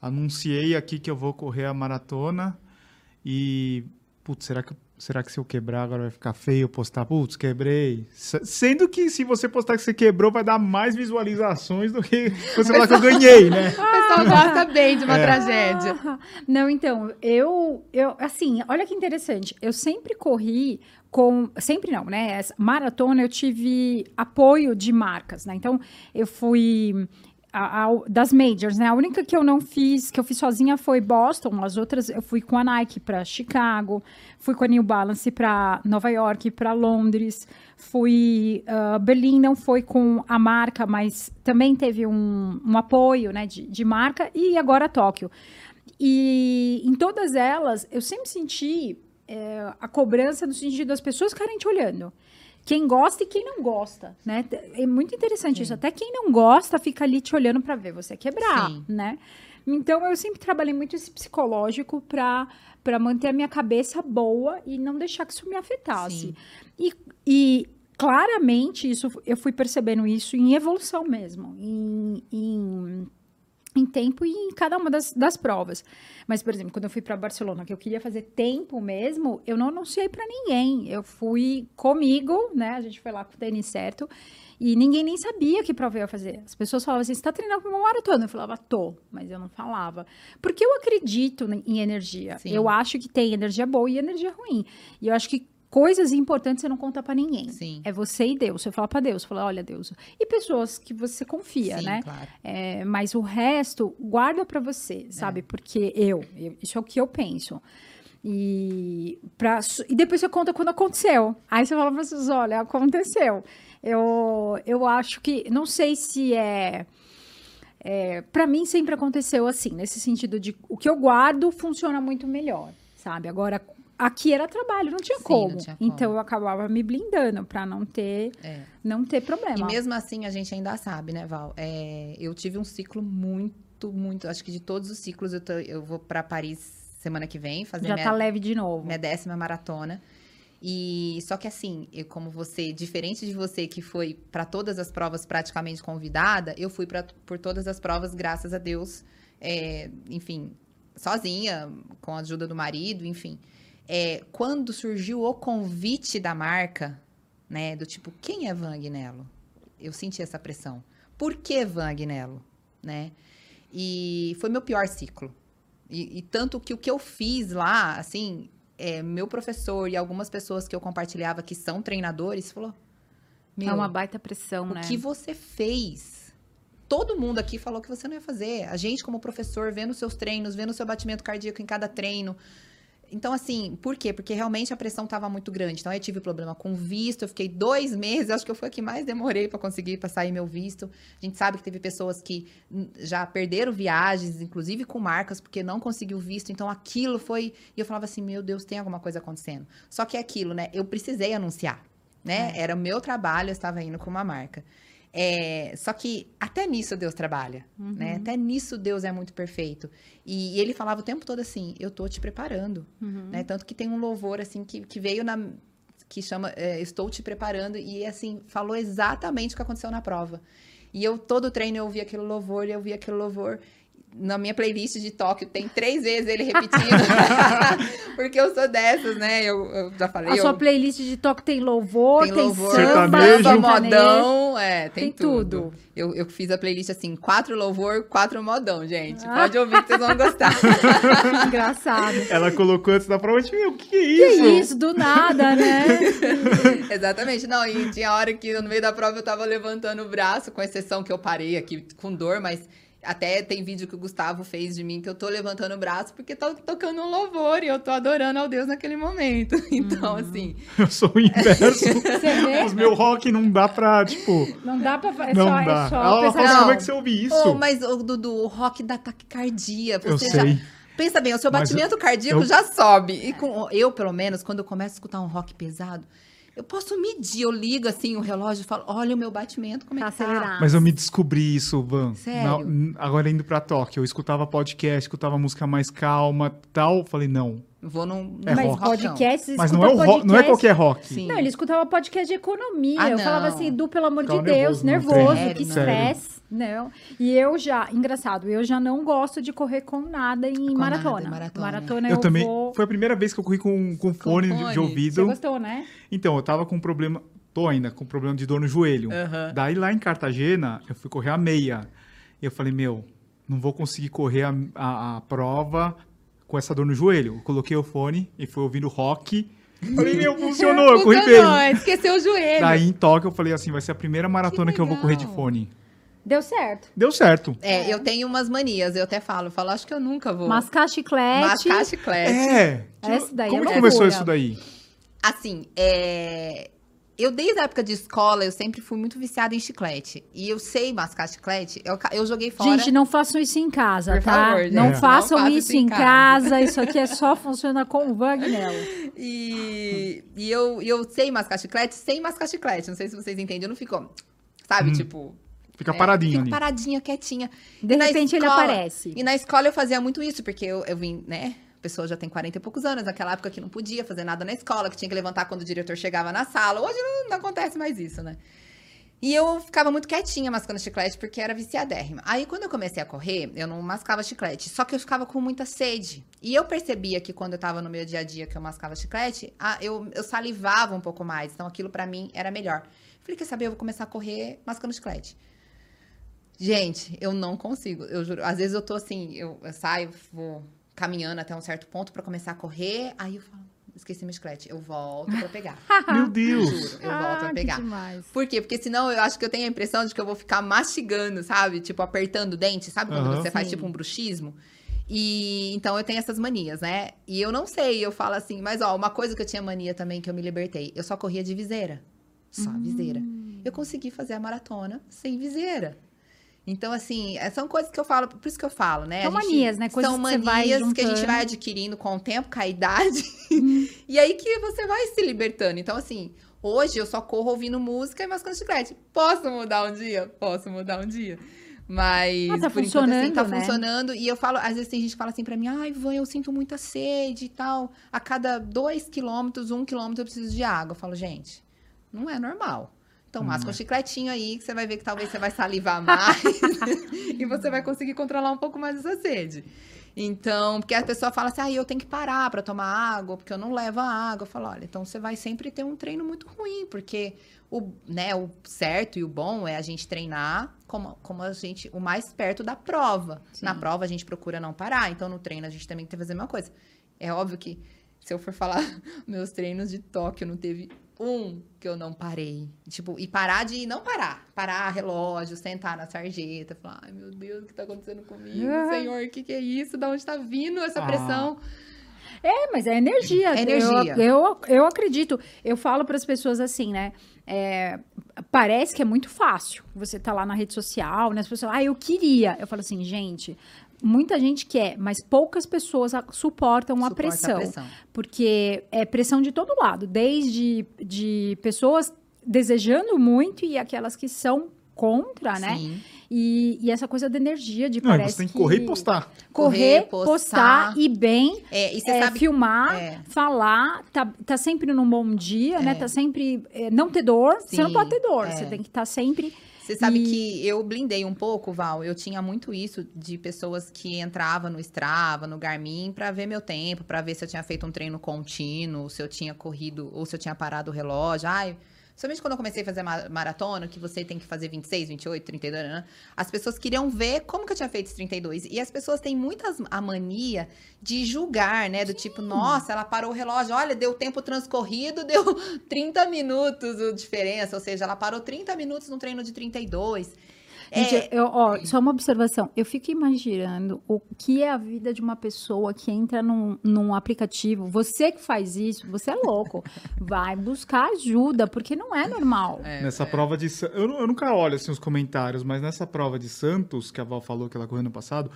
anunciei aqui que eu vou correr a maratona e, putz, será que, será que se eu quebrar agora vai ficar feio eu postar, putz, quebrei? S- Sendo que se você postar que você quebrou, vai dar mais visualizações do que (laughs) você falar que eu ganhei, né? (laughs) O pessoal gosta bem de uma É. tragédia. (laughs) Não, então, eu, eu, assim, olha que interessante. Eu sempre corri com, sempre não, né? Essa maratona eu tive apoio de marcas, né? Então, eu fui a- a- das majors, né? A única que eu não fiz, que eu fiz sozinha foi Boston. As outras eu fui com a Nike para Chicago, fui com a New Balance para Nova York, para Londres, fui ah, Berlim não foi com a marca, mas também teve um, um apoio, né, de, de marca e agora Tóquio. E em todas elas eu sempre senti é, a cobrança no sentido das pessoas ficarem te olhando. Quem gosta e quem não gosta, né? É muito interessante isso. Até quem não gosta fica ali te olhando para ver você quebrar, Sim. né? Então eu sempre trabalhei muito esse psicológico para para manter a minha cabeça boa e não deixar que isso me afetasse. Sim. E, e claramente isso eu fui percebendo isso em evolução mesmo, em, em em tempo e em cada uma das, das provas. Mas, por exemplo, quando eu fui para Barcelona, que eu queria fazer tempo mesmo, eu não anunciei para ninguém. Eu fui comigo, né? A gente foi lá com o tênis certo. E ninguém nem sabia que prova eu ia fazer. As pessoas falavam assim: você tá treinando para uma maratona? Eu falava, tô, mas eu não falava. Porque eu acredito em energia. Sim. Eu acho que tem energia boa e energia ruim. E eu acho que coisas importantes você não conta para ninguém. Sim. É você e Deus. Você fala para Deus, fala, olha, Deus. E pessoas que você confia, Sim, né? claro. É, mas o resto, guarda pra você, sabe? Porque eu, eu- isso é o que eu penso. E, pra, e depois você conta quando aconteceu. Aí você fala pra vocês, olha, aconteceu. Eu, eu acho que, não sei se é... é para mim sempre aconteceu assim, nesse sentido de o que eu guardo funciona muito melhor, sabe? Agora, aqui era trabalho, não tinha, Sim, como. não tinha como. Então eu acabava me blindando pra não ter, É. não ter problema. E mesmo assim, a gente ainda sabe, né, Val? É, eu tive um ciclo muito, muito. Acho que de todos os ciclos, eu, tô- eu vou pra Paris semana que vem fazer Já minha, tá leve de novo. minha décima maratona. E só que assim, eu, como você, diferente de você que foi para todas as provas praticamente convidada, eu fui pra, por todas as provas, graças a Deus, é, enfim, sozinha, com a ajuda do marido, enfim. É, quando surgiu o convite da marca, né, do tipo, quem é Van Agnello? Eu senti essa pressão. Por que Van Agnello? Né? E foi meu pior ciclo. E, e tanto que o que eu fiz lá, assim, é, meu professor e algumas pessoas que eu compartilhava que são treinadores, falou: É uma baita pressão, o né? que você fez? Todo mundo aqui falou que você não ia fazer. A gente, como professor, vendo seus treinos, vendo seu batimento cardíaco em cada treino. Então, assim, por quê? Porque realmente a pressão estava muito grande. Então, eu tive problema com visto, eu fiquei dois meses, acho que eu fui a que mais demorei para conseguir para sair meu visto. A gente sabe que teve pessoas que já perderam viagens, inclusive com marcas, porque não conseguiu visto. Então, aquilo foi. E eu falava assim: meu Deus, tem alguma coisa acontecendo. Só que é aquilo, né? Eu precisei anunciar, né? Era o meu trabalho, eu estava indo com uma marca. É, só que até nisso Deus trabalha, né? Até nisso Deus é muito perfeito. E, e ele falava o tempo todo assim: eu tô te preparando, Uhum. né? Tanto que tem um louvor assim que, que veio na que chama é, Estou te preparando e assim falou exatamente o que aconteceu na prova. E eu todo treino eu ouvia aquele louvor, e eu ouvia aquele louvor. Na minha playlist de Tóquio tem três vezes ele repetindo. (laughs) Porque eu sou dessas, né? Eu, eu já falei. A eu- sua playlist de toque tem louvor, tem tem, louvor, samba, sertanejo. modão, é, tem, Tem tudo. tudo. Eu, eu fiz a playlist assim, quatro louvor, quatro modão, gente. Ah. Pode ouvir que vocês vão gostar. (laughs) Engraçado. Ela colocou antes da prova, tipo, o que, que é Que isso? isso, do nada, né? (laughs) Exatamente. Não, e tinha hora que no meio da prova eu tava levantando o braço, com exceção que eu parei aqui com dor, mas até tem vídeo que o Gustavo fez de mim que eu tô levantando o braço porque tô tocando um louvor e eu tô adorando ao Deus naquele momento. (laughs) Então, assim, Eu sou o inverso. (laughs) Os meus rock não dá pra, tipo, Não dá pra... É não só, dá. É só Ela pensar- fala assim, Não. como é que você ouve isso? Ô, mas o Dudu, o rock da taquicardia. Eu Você já. sei. Pensa bem, o seu Mas batimento cardíaco eu- já sobe. E com, eu, pelo menos, quando eu começo a escutar um rock pesado, eu posso medir. Eu ligo assim o relógio e falo: olha o meu batimento, como é Tá que tá? acelerado. Mas eu me descobri isso, Van. Sério? Na- agora indo pra Tóquio, eu escutava podcast, escutava música mais calma tal. Falei, não. Vou num, É Mas rock. podcast, você Mas não é, o rock, não é podcast- qualquer rock. Sim. Não, ele escutava podcast de economia. Ah, eu falava assim, Du, pelo amor Ficava de Deus, nervoso no que estresse. Não. E eu já, engraçado, eu já não gosto de correr com nada em Com nada maratona. em maratona. Maratona Eu, eu, também. vou... Foi a primeira vez que eu corri com, com fone, de- de, fone. Você ouvido. gostou, né? Então, eu tava com um problema. Tô ainda com problema de dor no joelho. Aham. Daí lá em Cartagena, eu fui correr a meia. E eu falei, meu, não vou conseguir correr a, a- a prova com essa dor no joelho. Eu coloquei o fone e fui ouvindo rock. Falei, meu, funcionou, eu corri bem. esqueceu o joelho. Daí em Tóquio eu falei assim, vai ser a primeira maratona que, eu vou correr de fone. Deu certo. Deu certo. É, eu tenho umas manias, eu até falo, eu falo, acho que eu nunca vou Mascar chiclete. mascar chiclete. É. Essa daí Como é que começou isso daí? Assim, é... Eu, desde a época de escola, eu sempre fui muito viciada em chiclete. E eu sei mascar chiclete. Eu, eu joguei fora. Gente, não façam isso em casa, Por tá? favor, gente. Não É. façam Não isso em casa. Isso aqui é só funciona com o Wagnello. E, e eu, eu sei mascar chiclete sem mascar chiclete. Não sei se vocês entendem. Eu não fico, sabe, tipo... Fica é, Hum. paradinho Fico ali. paradinha, quietinha. De E repente ele escola- aparece. E na escola eu fazia muito isso, porque eu, eu vim, né? A pessoa já tem 40 e poucos anos, naquela época que não podia fazer nada na escola, que tinha que levantar quando o diretor chegava na sala. Hoje não, não acontece mais isso, né? E eu ficava muito quietinha mascando chiclete, porque era viciadérrima. Aí, quando eu comecei a correr, eu não mascava chiclete. Só que eu ficava com muita sede. E eu percebia que quando eu tava no meu dia a dia que eu mascava chiclete, ah, eu, eu salivava um pouco mais. Então, aquilo pra mim era melhor. Falei, quer saber? Eu vou começar a correr mascando chiclete. Gente, eu não consigo. Eu juro. Às vezes eu tô assim, eu, eu saio, vou caminhando até um certo ponto pra começar a correr, aí eu falo, esqueci meu chiclete. Eu volto pra pegar. (laughs) Meu Deus. Juro, eu volto ah, pra que pegar. demais. Por quê? Porque senão eu acho que eu tenho a impressão de que eu vou ficar mastigando, sabe? Tipo, apertando o dente, sabe? Quando você faz Sim. tipo um bruxismo. E então eu tenho essas manias, né? E eu não sei, eu falo assim, mas ó, uma coisa que eu tinha mania também que eu me libertei, eu só corria de viseira. Só Hum. viseira. Eu consegui fazer a maratona sem viseira. Então, assim, é- são coisas que eu falo, por isso que eu falo, né? São gente- manias, né? Coisas são que você vai manias que a gente vai adquirindo com o tempo, com a idade. (laughs) e aí que você vai se libertando. Então, assim, hoje eu só corro ouvindo música e mascando chiclete. Posso mudar um dia? Posso mudar um dia. Mas Ah, tá por enquanto assim, tá funcionando, né? funcionando. E eu falo, às vezes tem gente que fala assim pra mim, ai, Van, eu sinto muita sede e tal. A cada dois quilômetros, um quilômetro eu preciso de água. Eu falo, gente, não é normal. Então, masca é. um chicletinho aí, que você vai ver que talvez você vai salivar mais (laughs) e você vai conseguir controlar um pouco mais essa sede. Então, porque a pessoa fala assim, ah, eu tenho que parar para tomar água, porque eu não levo a água. Eu falo, olha, então você vai sempre ter um treino muito ruim, porque o, né, o certo e o bom é a gente treinar como, como a gente, o mais perto da prova. Sim. Na prova a gente procura não parar, então no treino a gente também tem que fazer a mesma coisa. É óbvio que se eu for falar (laughs) meus treinos de Tóquio, não teve um que eu não parei. Tipo, e parar de não parar. Parar relógio, sentar na sarjeta, falar, ai meu Deus, o que tá acontecendo comigo? Ah. Senhor, o que, que é isso? Da onde tá vindo essa Ah. pressão? É, mas é energia. É energia. Eu, eu, eu acredito. Eu falo para as pessoas assim, né? É, parece que é muito fácil. Você tá lá na rede social, né? As pessoas, ah, eu queria. Eu falo assim, gente, muita gente quer, mas poucas pessoas a- suportam a Suporta pressão. pressão. Porque é pressão de todo lado, desde de pessoas desejando muito e aquelas que são contra, né? Sim. E, e essa coisa da energia, de Não, parece você tem que correr e postar. Correr, Correr, postar, postar. e bem, É, e é, sabe filmar, É. falar, tá, tá sempre num bom dia, né? É. Tá sempre. é, não ter dor, você não Sim, pode ter dor, é. você tem que estar sempre. Você sabe E- que eu blindei um pouco, Val. Eu tinha muito isso de pessoas que entravam no Strava, no Garmin, pra ver meu tempo, pra ver se eu tinha feito um treino contínuo, se eu tinha corrido ou se eu tinha parado o relógio. Ai, somente quando eu comecei a fazer ma- maratona, que você tem que fazer 26, 28, 32, né? as pessoas queriam ver como que eu tinha feito esses 32. E as pessoas têm muitas a mania de julgar, né? Do tipo, nossa, ela parou o relógio, olha, deu tempo transcorrido, (laughs) deu 30 minutos de diferença, ou seja, ela parou 30 minutos no treino de 32. Gente, É, eu- ó, só uma observação. Eu fico imaginando o que é a vida de uma pessoa que entra num, num aplicativo. Você que faz isso, você é louco. (laughs) Vai buscar ajuda, porque não é normal. é, Nessa é. prova de. Eu, eu nunca olho assim os comentários, mas nessa prova de Santos, que a Val falou que ela correu no passado,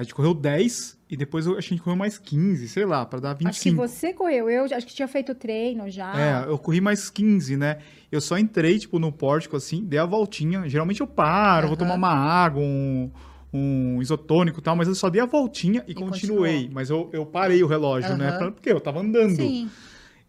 a gente correu 10 e depois eu, acho que a gente correu mais 15, sei lá, pra dar 25. Acho que você correu, eu acho que tinha feito treino já. É, eu corri mais 15, né? Eu só entrei, tipo, no pórtico, assim, dei a voltinha. Geralmente eu paro, vou Aham. tomar uma água, um, um isotônico e tal, mas eu só dei a voltinha e, E continuei. continuou. Mas eu, eu parei o relógio, né? Aham. Pra- Porque eu tava andando. Sim.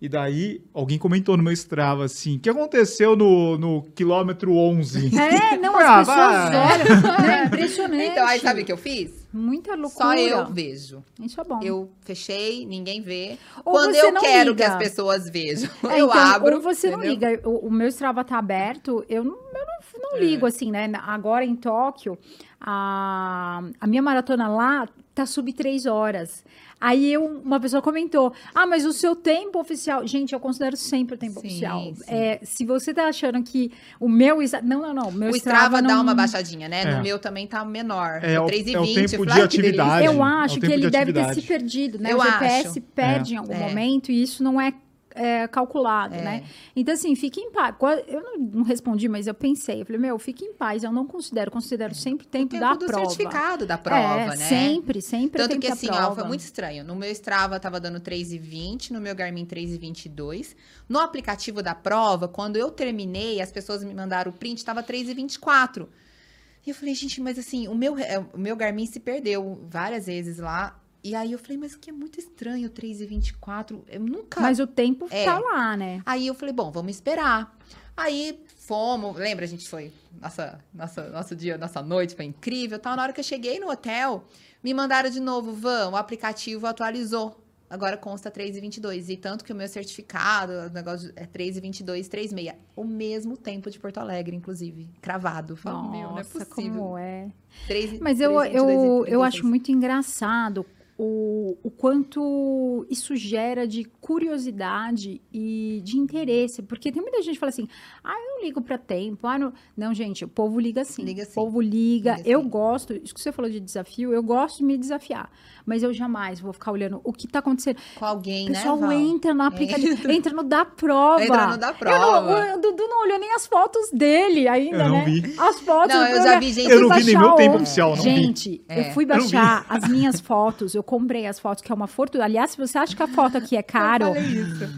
E daí, alguém comentou no meu Strava assim: o que aconteceu no, no quilômetro 11? É, não, (laughs) Ah, as pessoas vai. olham. (laughs) né? Impressionante. Então, aí sabe o que eu fiz? Muita loucura. Só eu vejo. Isso é bom. Eu fechei, ninguém vê. Ou Quando eu não quero liga. que as pessoas vejam, É, (laughs) eu então, abro. Ou você não entendeu? liga. O, o meu Strava tá aberto, eu não, eu não, não ligo, assim, né? Agora em Tóquio, a, a minha maratona lá tá sub três horas. Aí eu, uma pessoa comentou: Ah, mas o seu tempo oficial. Gente, eu considero sempre o tempo Sim, oficial. sim. É, se você tá achando que o meu. Não, não, não. o Meu O Strava dá não- uma baixadinha, né? É. No meu também tá menor. É, o- 3,20. é o tempo eu de falei, "Ai, que atividade. delícia." Eu É acho que ele de deve ter se perdido, né? Eu o GPS acho. perde em algum É. momento e isso não é, é, calculado, É. né? Então, assim, fique em paz. Eu não, não respondi, mas eu pensei. Eu falei, meu, fique em paz. Eu não considero, considero sempre o O tempo, tempo da do prova. certificado da prova, é, né? Sempre, sempre é Tanto tempo que assim, ó, foi muito estranho. No meu Strava tava dando 3,20, no meu Garmin 3,22. No aplicativo da prova, quando eu terminei, as pessoas me mandaram o print, tava 3,24. E eu falei, gente, mas assim, o meu, é, o meu Garmin se perdeu várias vezes lá. E aí eu falei, mas que é muito estranho 3,24. Eu nunca. Mas o tempo É. tá lá, né? Aí eu falei, bom, vamos esperar. Aí fomos, lembra, a gente foi, nossa, nossa, nosso dia, nossa noite foi incrível, tal. Na hora que eu cheguei no hotel, me mandaram de novo, Van, o aplicativo atualizou. Agora consta 3,22. E tanto que o meu certificado, o negócio é 3,22, 3,6. O mesmo tempo de Porto Alegre, inclusive. Cravado. Eu Falo, meu, não é Nossa, possível. como é. 3, Mas eu, 3,22 eu, e eu acho 36. muito engraçado o, o quanto isso gera de curiosidade e de interesse. Porque tem muita gente que fala assim, ah, eu não ligo para tempo. Ah, não... não, gente, o povo liga sim. Liga O povo liga. Liga eu gosto, isso que você falou de desafio, eu gosto de me desafiar. Mas eu jamais vou ficar olhando o que tá acontecendo. Com alguém, O pessoal né, Val? entra no aplicativo, (laughs) entra no da prova. Entra no da Eu não- prova. o Dudu não olhou nem as fotos dele ainda, Eu não né? vi. As fotos. Não, eu já olhar- vi gente- Eu não vi nem meu tempo ontem. oficial, não. Gente, É. eu fui Eu baixar as minhas fotos, eu comprei as fotos, que é uma fortuna. Aliás, se você acha que a foto aqui é caro,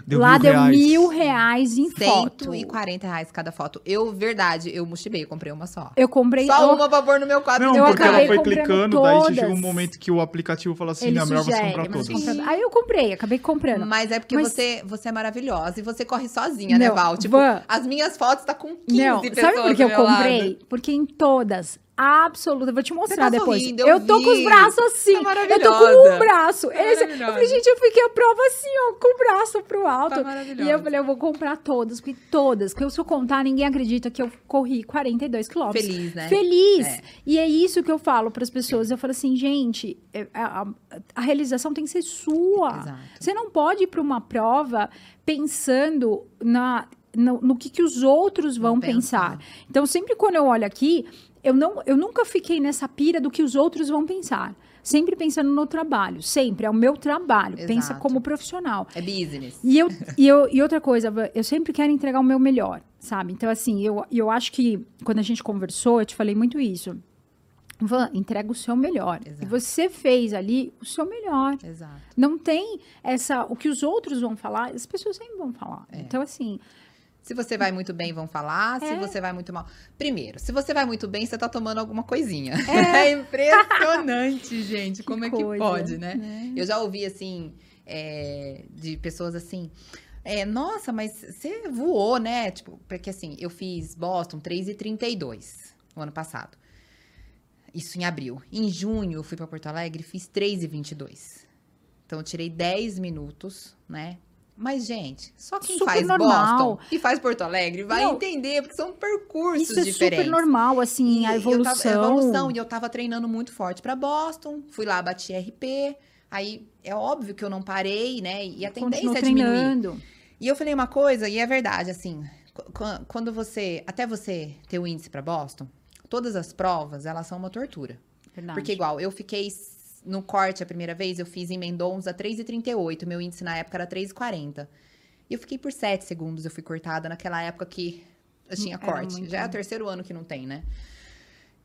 Eu lá mil deu reais. mil reais em foto. 140 reais cada foto. Eu, verdade, eu mochilei, eu comprei uma só. Eu comprei. Só eu- uma pra pôr no meu quadro. Não, Eu porque ela foi clicando, daí todas. chega um momento que o aplicativo fala assim, Ele não, é melhor você comprar todas. compra- Aí eu comprei, acabei comprando. Mas é porque Mas- você, você é maravilhosa e você corre sozinha, né, Não, Val? Tipo, Van. as minhas fotos tá com 15 Não, pessoas sabe por que eu comprei? lado. Porque em todas, absoluta, vou te mostrar tá depois. sorrindo, eu eu tô com os braços assim. Tá eu tô com um braço. Tá Esse, eu falei, gente, eu fiquei a prova assim, ó, com o braço pro alto. Tá e eu falei, eu vou comprar todas, porque todas, porque se eu contar, ninguém acredita que eu corri 42 quilômetros. Feliz, né? Feliz. É. E é isso que eu falo para as pessoas. Eu falo assim, gente, é, a, a- a realização tem que ser sua. Exato. Você não pode ir para uma prova pensando na, no, no que, que os outros vão Vão pensar. pensar. Então, sempre quando eu olho aqui, eu, não, eu nunca fiquei nessa pira do que os outros vão pensar. Sempre pensando no trabalho. Sempre. É o meu trabalho. Pensa Exato. como profissional. É business. E, eu, e, eu, e outra coisa, eu sempre quero entregar o meu melhor, sabe? Então, assim, eu, eu acho que quando a gente conversou, eu te falei muito isso. Van, entrega o seu melhor. Exato. E você fez ali o seu melhor. Exato. Não tem essa. O que os outros vão falar, as pessoas sempre vão falar. É. Então, assim, Se você vai muito bem, vão falar. Se É. você vai muito mal. Primeiro, se você vai muito bem, você tá tomando alguma coisinha. É, (laughs) impressionante, gente. Como é que coisa, pode, né? né? Eu já ouvi, assim, é, de pessoas assim. é, Nossa, mas você voou, né? Tipo, porque assim, eu fiz Boston 3,32 no ano passado. Isso em abril. Em junho, eu fui pra Porto Alegre e fiz 3,22. Então, eu tirei 10 minutos, né? Mas, gente, só quem Super faz normal. Boston e faz Porto Alegre vai Não, entender, porque são percursos isso é diferentes. super normal, assim, E a tava- evolução. a evolução. E eu tava treinando muito forte pra Boston. Fui lá, bati RP. Aí é óbvio que eu não parei, né? E a tendência Continuou é diminuir. treinando. E eu falei uma coisa, e é verdade, assim, qu- qu- quando você, até você ter o índice pra Boston, todas as provas, elas são uma tortura. Verdade. Porque igual, eu fiquei no corte a primeira vez, eu fiz em Mendonça 3,38, meu índice na época era 3,40. E eu fiquei por 7 segundos, eu fui cortada naquela época que eu tinha Era corte. muito. Já é o terceiro ano que não tem, né?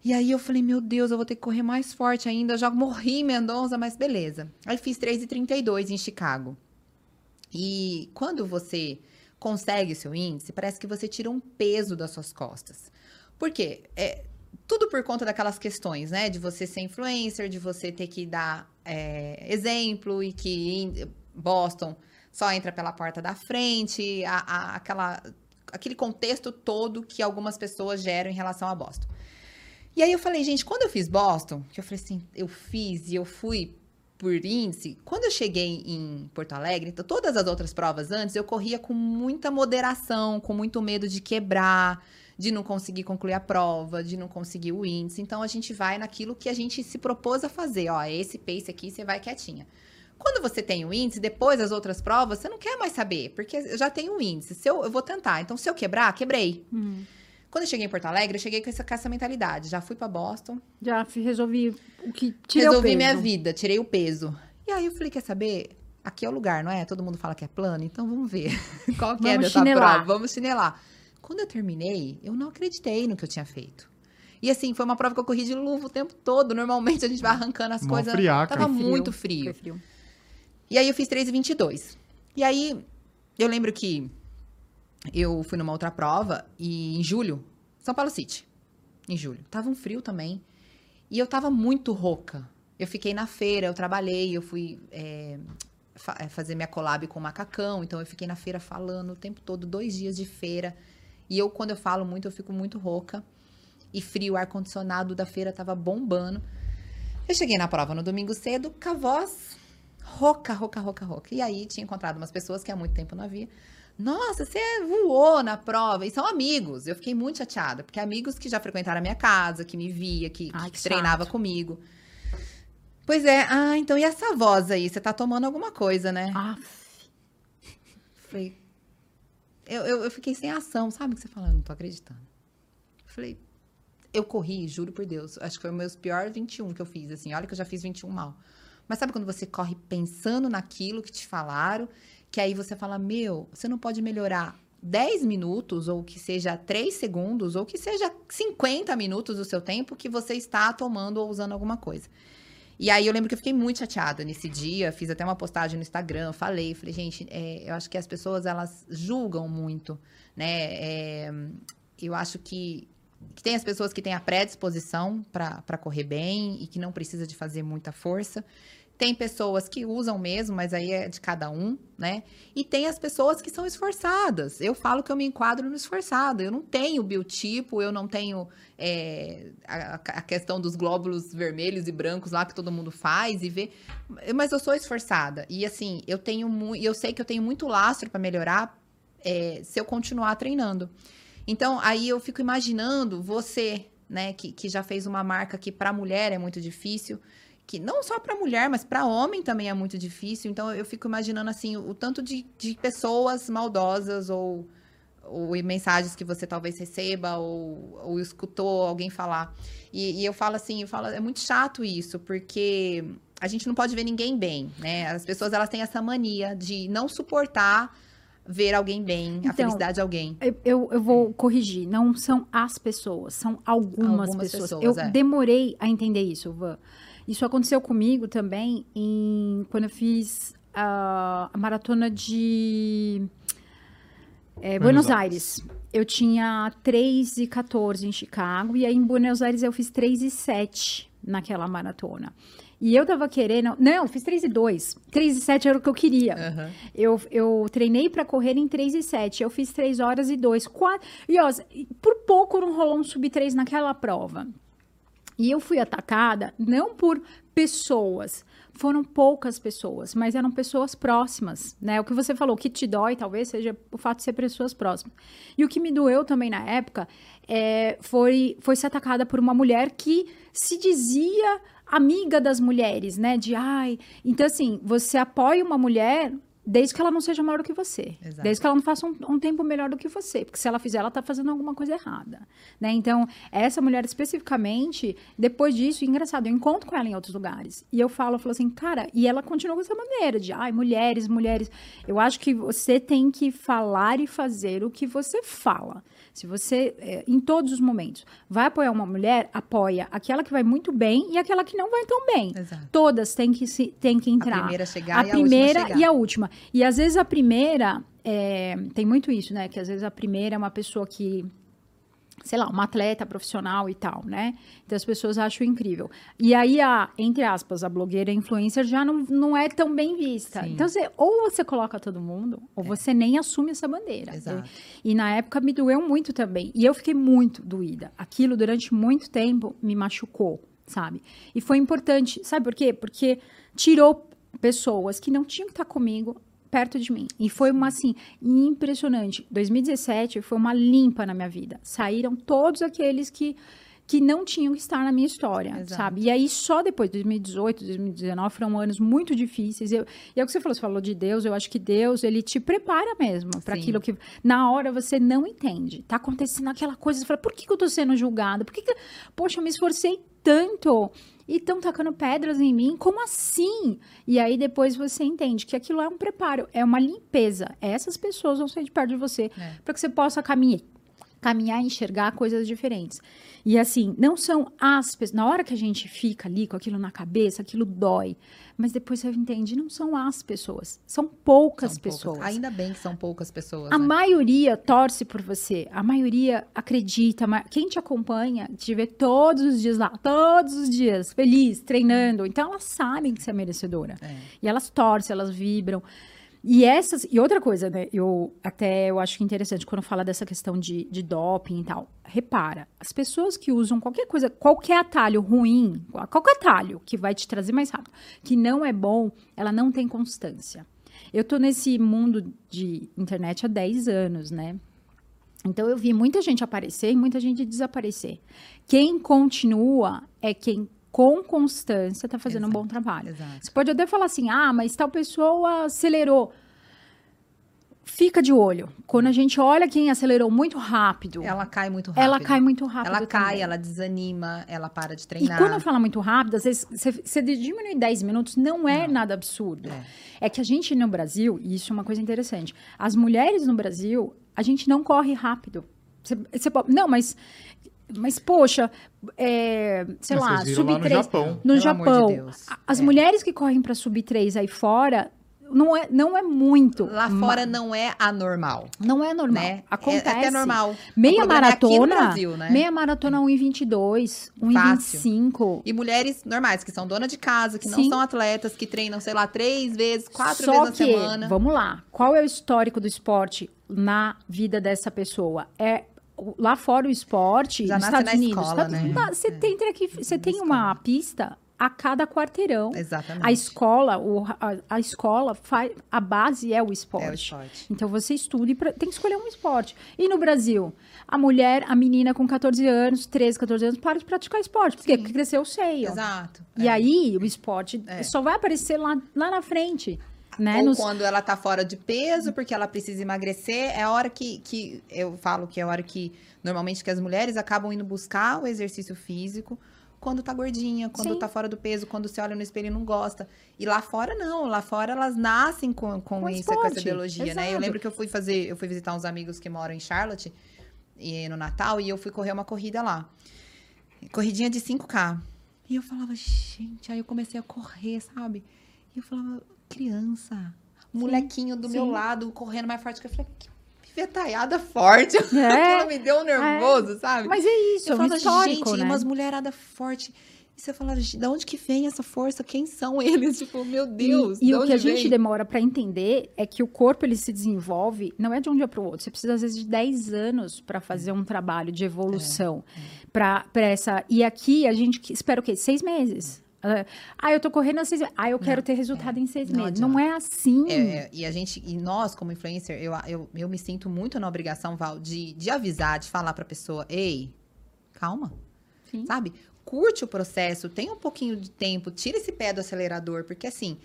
E aí eu falei, meu Deus, eu vou ter que correr mais forte ainda. Eu já morri em Mendonça, mas beleza. Aí fiz 3,32 em Chicago. E quando você consegue o seu índice, parece que você tira um peso das suas costas. Por quê? É, tudo por conta daquelas questões, né? De você ser influencer, de você ter que dar é, exemplo e que Boston só entra pela porta da frente, a- a- aquela, aquele contexto todo que algumas pessoas geram em relação a Boston. E aí eu falei, gente, quando eu fiz Boston, que eu falei assim, eu fiz e eu fui por índice, quando eu cheguei em Porto Alegre, todas as outras provas antes, eu corria com muita moderação, com muito medo de quebrar, de não conseguir concluir a prova, de não conseguir o índice. Então a gente vai naquilo que a gente se propôs a fazer. Ó, esse pace aqui você vai quietinha. Quando você tem o índice, depois das outras provas, você não quer mais saber, porque eu já tenho o índice. Se eu, eu vou tentar. Então, se eu quebrar, quebrei. Hum. Quando eu cheguei em Porto Alegre, eu cheguei com essa, com essa mentalidade. Já fui pra Boston, Já resolvi o que tirei resolvi o peso. minha vida, tirei o peso. E aí eu falei, quer saber? Aqui é o lugar, não é? Todo mundo fala que é plano, então vamos ver (laughs) qual que é Vamos dessa chinelar. prova. Vamos chinelar. Quando eu terminei, eu não acreditei no que eu tinha feito. E assim, foi uma prova que eu corri de luva o tempo todo. Normalmente a gente vai arrancando as Mó coisas. friaca. Tava frio, muito frio. frio. E aí eu fiz 3,22. E aí eu lembro que eu fui numa outra prova e em julho, São Paulo City, em julho, tava um frio também. E eu tava muito rouca. Eu fiquei na feira, eu trabalhei, eu fui é, fa- é, fazer minha collab com o macacão, então eu fiquei na feira falando o tempo todo, dois dias de feira. E eu, quando eu falo muito, eu fico muito rouca. E frio, o ar-condicionado da feira tava bombando. Eu cheguei na prova no domingo cedo, com a voz rouca, rouca, rouca, rouca. E aí tinha encontrado umas pessoas que há muito tempo não havia. Nossa, você voou na prova. E são amigos. Eu fiquei muito chateada, porque amigos que já frequentaram a minha casa, que me via, que, Ai, que treinava chato. comigo. Pois é, ah, então e essa voz aí? Você tá tomando alguma coisa, né? Ah, Falei. Eu, eu, eu fiquei sem ação, sabe o que você fala? Eu não tô acreditando. Falei. Eu corri, juro por Deus. Acho que foi o meus pior 21 que eu fiz, assim. Olha que eu já fiz 21 mal. Mas sabe quando você corre pensando naquilo que te falaram, que aí você fala: Meu, você não pode melhorar 10 minutos, ou que seja 3 segundos, ou que seja 50 minutos do seu tempo que você está tomando ou usando alguma coisa. E aí eu lembro que eu fiquei muito chateada nesse dia, fiz até uma postagem no Instagram, falei, falei, gente, é, eu acho que as pessoas elas julgam muito, né? É, eu acho que, que, tem as pessoas que têm a predisposição para correr bem e que não precisa de fazer muita força. Tem pessoas que usam mesmo, mas aí é de cada um, né? E tem as pessoas que são esforçadas. Eu falo que eu me enquadro no esforçado. Eu não tenho biotipo, eu não tenho é, a, a, questão dos glóbulos vermelhos e brancos lá que todo mundo faz e vê. Mas eu sou esforçada. E assim, eu tenho eu sei que eu tenho muito lastro para melhorar é, se eu continuar treinando. Então, aí eu fico imaginando você, né, que, que já fez uma marca que para mulher é muito difícil que não só para mulher, mas para homem também é muito difícil. Então eu fico imaginando assim o, tanto de, de pessoas maldosas ou, ou mensagens que você talvez receba ou, ou escutou alguém falar. E, e, eu falo assim, eu falo, é muito chato isso, porque a gente não pode ver ninguém bem, né? As pessoas elas têm essa mania de não suportar ver alguém bem, então, a felicidade de alguém. Eu, eu vou corrigir, não são as pessoas, são algumas, algumas pessoas. pessoas. Eu é. demorei a entender isso, Van. Isso aconteceu comigo também em, quando eu fiz a, a maratona de é, Buenos, Buenos Aires. Aires. Eu tinha 3 e 14 em Chicago, e aí em Buenos Aires eu fiz 3 e 7 naquela maratona. E eu tava querendo. Não, eu fiz 3 e 2. 3 e 7 era o que eu queria. Uhum. Eu, eu treinei para correr em 3 e 7. Eu fiz 3 horas e 2. 4... E ó, por pouco não rolou um sub 3 naquela prova. E eu fui atacada não por pessoas, foram poucas pessoas, mas eram pessoas próximas, né? O que você falou, que te dói talvez seja o fato de ser pessoas próximas. E o que me doeu também na época é, foi, foi ser atacada por uma mulher que se dizia amiga das mulheres, né? De ai. Então, assim, você apoia uma mulher Desde que ela não seja maior do que você. Exato. Desde que ela não faça um, um, tempo melhor do que você. Porque se ela fizer, ela está fazendo alguma coisa errada. Né? Então, essa mulher especificamente, depois disso, engraçado, eu encontro com ela em outros lugares. E eu falo, eu falo assim, cara, e ela continua com essa maneira de, ai, mulheres, mulheres. Eu acho que você tem que falar e fazer o que você fala. Se você, é, em todos os momentos, vai apoiar uma mulher, apoia aquela que vai muito bem e aquela que não vai tão bem. Exato. Todas têm que, se, têm que entrar. A primeira chegar a e primeira a última chegar. e a última. E às vezes a primeira, é, tem muito isso, né? Que às vezes a primeira é uma pessoa que sei lá, uma atleta profissional e tal, né? Então as pessoas acham incrível. E aí a, entre aspas, a blogueira influencer já não, não é tão bem vista. Sim. Então você, ou você coloca todo mundo, ou é. você nem assume essa bandeira. Exato. E, e na época me doeu muito também. E eu fiquei muito doída. Aquilo durante muito tempo me machucou, sabe? E foi importante, sabe por quê? Porque tirou pessoas que não tinham que estar comigo perto de mim. E foi uma assim impressionante. 2017 foi uma limpa na minha vida. Saíram todos aqueles que que não tinham que estar na minha história, Exato. sabe? E aí só depois, 2018, 2019 foram anos muito difíceis. Eu, e é o que você falou, você falou de Deus, eu acho que Deus, ele te prepara mesmo para aquilo que na hora você não entende. Tá acontecendo aquela coisa, você fala, por que, que eu tô sendo julgada? Por que, que poxa, eu me esforcei tanto e estão tacando pedras em mim. Como assim? E aí depois você entende que aquilo é um preparo, é uma limpeza. Essas pessoas vão sair de perto de você é. para que você possa caminhar, caminhar e enxergar coisas diferentes. E assim, não são as pessoas. Na hora que a gente fica ali com aquilo na cabeça, aquilo dói. Mas depois você entende, não são as pessoas. São poucas são pessoas. Poucas. Ainda bem que são poucas pessoas. A né? maioria torce por você. A maioria acredita. Quem te acompanha te vê todos os dias lá, todos os dias, feliz, treinando. Então elas sabem que você é merecedora. É. E elas torcem, elas vibram. E essas e outra coisa, né? Eu até eu acho interessante quando fala dessa questão de, de doping e tal. Repara, as pessoas que usam qualquer coisa, qualquer atalho ruim, qualquer atalho que vai te trazer mais rápido, que não é bom, ela não tem constância. Eu tô nesse mundo de internet há 10 anos, né? Então eu vi muita gente aparecer e muita gente desaparecer. Quem continua é quem com constância está fazendo Exato. um bom trabalho. Exato. Você pode até falar assim, ah, mas tal pessoa acelerou. Fica de olho. Quando a gente olha quem acelerou muito rápido. Ela cai muito rápido. Ela cai muito rápido. Ela cai, também. ela desanima, ela para de treinar. E quando fala muito rápido, às vezes você, você diminui 10 minutos, não é não. nada absurdo. É. é que a gente no Brasil, e isso é uma coisa interessante, as mulheres no Brasil, a gente não corre rápido. Você, você, não, mas Mas, poxa, é, sei Mas lá, vocês viram lá no sub-3. Japão. No Pelo amor de Japão, Deus. a- as É. mulheres que correm para sub-3 aí fora, não é, não é muito. Lá ma- fora não é anormal, Não é normal. né? Acontece. É até normal. Meia é aqui no maratona, Brasil, né? meia maratona 1,22, Fácil. 1,25. E mulheres normais, que são dona de casa, que não Sim. são atletas, que treinam, sei lá, três vezes, quatro Só vezes na que, semana. vamos lá, qual é o histórico do esporte na vida dessa pessoa? É lá fora o esporte, Já nos Estados Unidos, escola, tá- né? tá- você É. tem você tem uma pista a cada quarteirão. Exatamente. A escola, o- a, a escola faz, a base é o esporte. É o esporte. Então você estuda e pra- tem que escolher um esporte. E no Brasil, a mulher, a menina com 14 anos, 13, 14 anos, para de praticar esporte. Por quê? Sim. Porque cresceu o seio. Exato. E é. aí, o esporte É. só vai aparecer lá, lá na frente. Né? Ou Nos- quando ela tá fora de peso, porque ela precisa emagrecer, é a hora que, que eu falo que é a hora que normalmente que as mulheres acabam indo buscar o exercício físico quando tá gordinha, quando Sim. tá fora do peso, quando você olha no espelho e não gosta. E lá fora não, lá fora elas nascem com, com, Com isso, com esporte, essa ideologia, né? Eu exato. lembro que eu fui fazer, eu fui visitar uns amigos que moram em Charlotte e no Natal e eu fui correr uma corrida lá. Corridinha de 5K. E eu falava, gente, aí eu comecei a correr, sabe? E eu falava, criança, molequinho do meu sim. lado, correndo mais forte que eu. falei, que pivetaiada forte. (laughs) É. Aquilo me deu um nervoso, sabe? Mas é isso, eu é um falava, histórico, gente, né? umas mulheradas fortes. E você "Gente, da onde que vem essa força? Quem são (laughs) eles? Tipo, meu Deus, E, e de o que a gente demora pra entender é que o corpo ele se desenvolve, não é de um dia para o outro. Você precisa às vezes de 10 anos para fazer um trabalho de evolução pra para essa. E aqui a gente espera o quê? Seis meses. Ah, Ah, eu tô correndo há seis meses. Ah, eu quero ter resultado em seis Não meses. Não é assim. É, é, e a gente, e nós, como influencer, eu, eu, eu me sinto muito na obrigação, Val, de, de avisar, de falar pra pessoa, ei, calma, Sim. sabe? Curte o processo, tem um pouquinho de tempo, tira esse pé do acelerador, porque assim,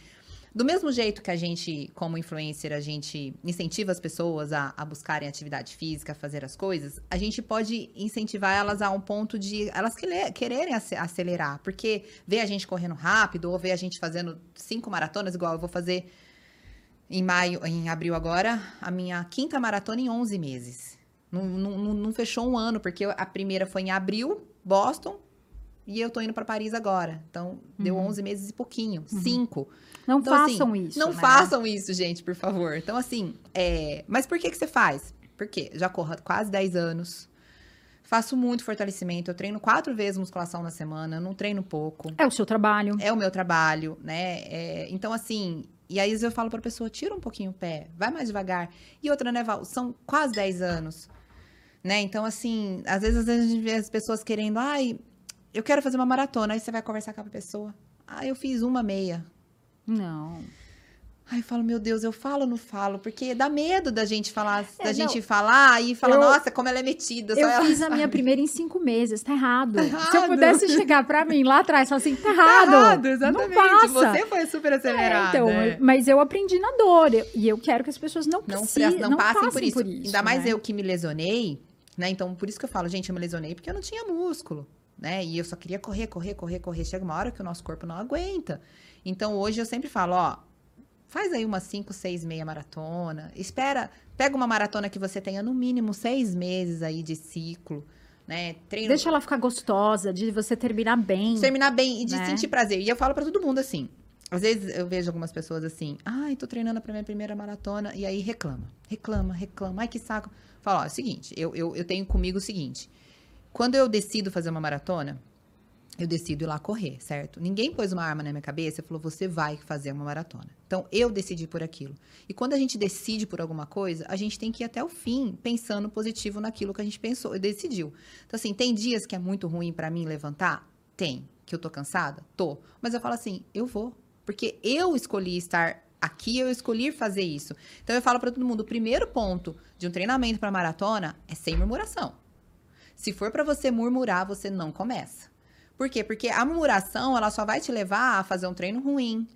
do mesmo jeito que a gente, como influencer, a gente incentiva as pessoas a, a buscarem atividade física, a fazer as coisas, a gente pode incentivar elas a um ponto de elas quererem ace- acelerar, porque ver a gente correndo rápido ou ver a gente fazendo cinco maratonas, igual eu vou fazer em maio, em abril agora, a minha quinta maratona em 11 meses. Não, não, não- fechou um ano, porque a primeira foi em abril, Boston, e eu tô indo para Paris agora. Então, deu 11 meses e pouquinho, cinco. Não Então, assim, façam isso. Não né? façam isso, gente, por favor. Então, assim, é... mas por que que você faz? Porque já corro há quase 10 anos. Faço muito fortalecimento. Eu treino quatro vezes musculação na semana. Não treino pouco. É o seu trabalho. É o meu trabalho, né? É, então, assim, e aí eu falo pra pessoa, tira um pouquinho o pé, vai mais devagar. E outra, né, Val? São quase 10 anos, né? Então, assim, às vezes, às vezes a gente vê as pessoas querendo, ai, eu quero fazer uma maratona. Aí você vai conversar com a pessoa. Ah, eu fiz uma meia. Não. Aí eu falo, meu Deus, eu falo ou não falo? Porque dá medo da gente falar, É, da não. gente falar e falar, Eu- nossa, como ela é metida. Eu fiz a sabe." minha primeira em cinco meses, tá errado. Tá Se eu errado. pudesse chegar pra mim lá atrás e falar assim, tá Tá errado. errado, exatamente. Não passa. Você foi super É, acelerada. então, é. mas eu aprendi na dor. E eu quero que as pessoas não não, não, não passem, por isso. isso. Ainda mais né? eu que me lesionei, né? Então, por isso que eu falo, gente, eu me lesionei porque eu não tinha músculo, né? E eu só queria correr, correr, correr, correr. Chega uma hora que o nosso corpo não aguenta. Então, hoje eu sempre falo, ó, faz aí umas 5, 6 meia maratona. Espera, pega uma maratona que você tenha no mínimo seis meses aí de ciclo, né? Treino. Deixa ela ficar gostosa, de você terminar bem. terminar bem e de Né? sentir prazer. E eu falo pra todo mundo assim. Às vezes eu vejo algumas pessoas assim, ai, tô treinando pra minha primeira maratona, e aí reclama, reclama, reclama, ai que saco. Fala, ó, é o seguinte, eu, eu, eu tenho comigo o seguinte, quando eu decido fazer uma maratona, eu decido ir lá correr, certo? Ninguém pôs uma arma na minha cabeça e falou, você vai fazer uma maratona. Então, eu decidi por aquilo. E quando a gente decide por alguma coisa, a gente tem que ir até o fim, pensando positivo naquilo que a gente pensou e decidiu. Então, assim, tem dias que é muito ruim pra mim levantar? Tem. Que eu tô cansada? Tô. Mas eu falo assim, eu vou. Porque eu escolhi estar aqui, eu escolhi fazer isso. Então, eu falo pra todo mundo, o primeiro ponto de um treinamento pra maratona é sem murmuração. Se for pra você murmurar, você não começa. Por quê? Porque a murmuração, ela só vai te levar a fazer um treino ruim,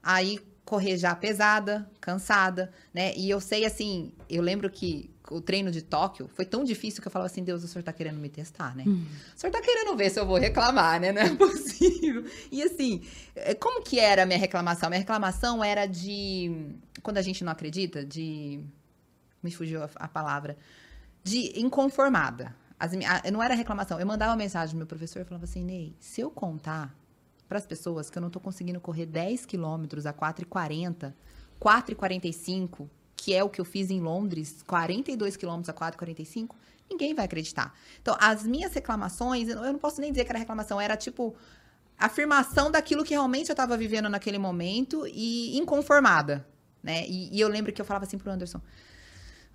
aí correr já pesada, cansada, né? E eu sei, assim, eu lembro que o treino de Tóquio foi tão difícil que eu falava assim, Deus, o senhor tá querendo me testar, né? O senhor tá querendo ver se eu vou reclamar, né? Não é (laughs) possível. E assim, eh, como que era a minha reclamação? Minha reclamação era de... Quando a gente não acredita, de... Me fugiu a, a palavra. De inconformada. As, a- não era reclamação. Eu mandava mensagem pro meu professor e falava assim, Ney, se eu contar para as pessoas que eu não tô conseguindo correr 10 quilômetros a 4,40, 4,45, que é o que eu fiz em Londres, 42 quilômetros a 4,45, ninguém vai acreditar. Então, as minhas reclamações, eu não posso nem dizer que era reclamação, era tipo afirmação daquilo que realmente eu estava vivendo naquele momento e inconformada, né? E, e eu lembro que eu falava assim pro Anderson,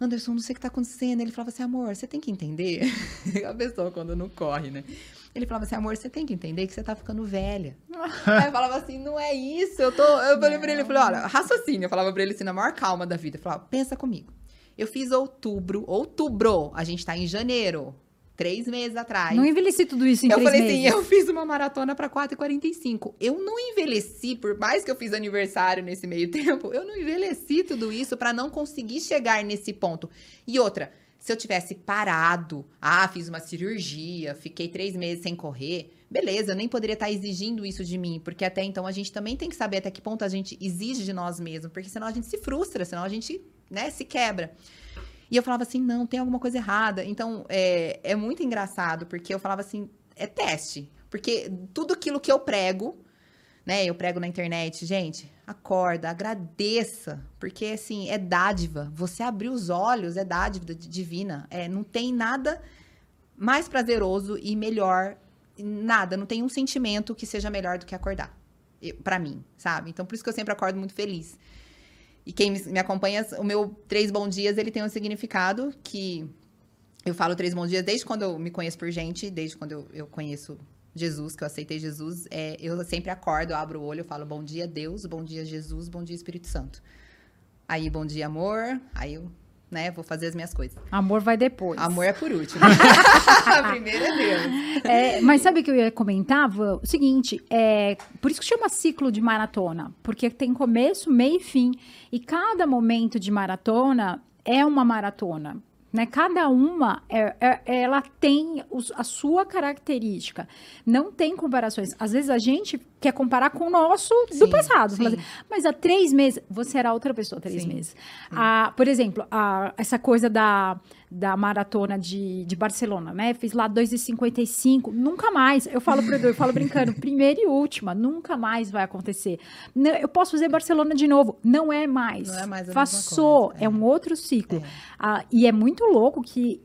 Anderson, não sei o que tá acontecendo. Ele falava assim, amor, você tem que entender. (laughs) a pessoa quando não corre, né? Ele falava assim, amor, você tem que entender que você tá ficando velha. (laughs) Aí eu falava assim, não é isso, eu tô... Eu falei pra ele, eu falei, olha, raciocínio. Eu falava pra ele assim, na maior calma da vida. Eu falava, pensa comigo. Eu fiz outubro, outubro, a gente tá em janeiro, três meses atrás. Não envelheci tudo isso em Eu três falei meses. assim, eu fiz uma maratona pra 4,45. Eu não envelheci, por mais que eu fiz aniversário nesse meio tempo, eu não envelheci tudo isso pra não conseguir chegar nesse ponto. E outra, se eu tivesse parado, ah, fiz uma cirurgia, fiquei três meses sem correr, beleza, eu nem poderia estar exigindo isso de mim, porque até então a gente também tem que saber até que ponto a gente exige de nós mesmos, porque senão a gente se frustra, senão a gente, né, se quebra. E eu falava assim, não, tem alguma coisa errada. Então, é, é muito engraçado, porque eu falava assim, é teste. Porque tudo aquilo que eu prego, né, eu prego na internet, gente, acorda, agradeça, porque, assim, é dádiva. Você abrir os olhos é dádiva di- divina. É, não tem nada mais prazeroso e melhor, nada, não tem um sentimento que seja melhor do que acordar. Pra mim, sabe? Então, por isso que eu sempre acordo muito feliz. E quem me, acompanha, o meu Três Bom Dias, ele tem um significado que eu falo Três Bom Dias desde quando eu me conheço por gente, desde quando eu, eu conheço Jesus, que eu aceitei Jesus. É, eu sempre acordo, eu abro o olho, eu falo bom dia Deus, bom dia Jesus, bom dia Espírito Santo. Aí, bom dia amor, aí eu, né, vou fazer as minhas coisas. Amor vai depois. Amor é por último. (laughs) Primeiro é Deus. É, mas sabe o que eu ia comentar? O seguinte, é, por isso que chama ciclo de maratona, porque tem começo, meio e fim. E cada momento de maratona é uma maratona. Né? Cada uma, é- é- ela tem os- a sua característica. Não tem comparações. Às vezes a gente quer comparar com o nosso do Sim, passado. sim. Assim, Mas há três meses, você era outra pessoa há três Sim, meses. Ah, por exemplo, a- essa coisa da, da maratona de, de Barcelona, né? Fiz lá 2,55, nunca mais. Eu falo pro Edu, eu falo brincando, (laughs) primeira e última, nunca mais vai acontecer. Não, eu posso fazer Barcelona de novo, não é mais. Não é mais a mesma Passou, coisa, é. é. um outro ciclo. É. Ah, e é muito louco que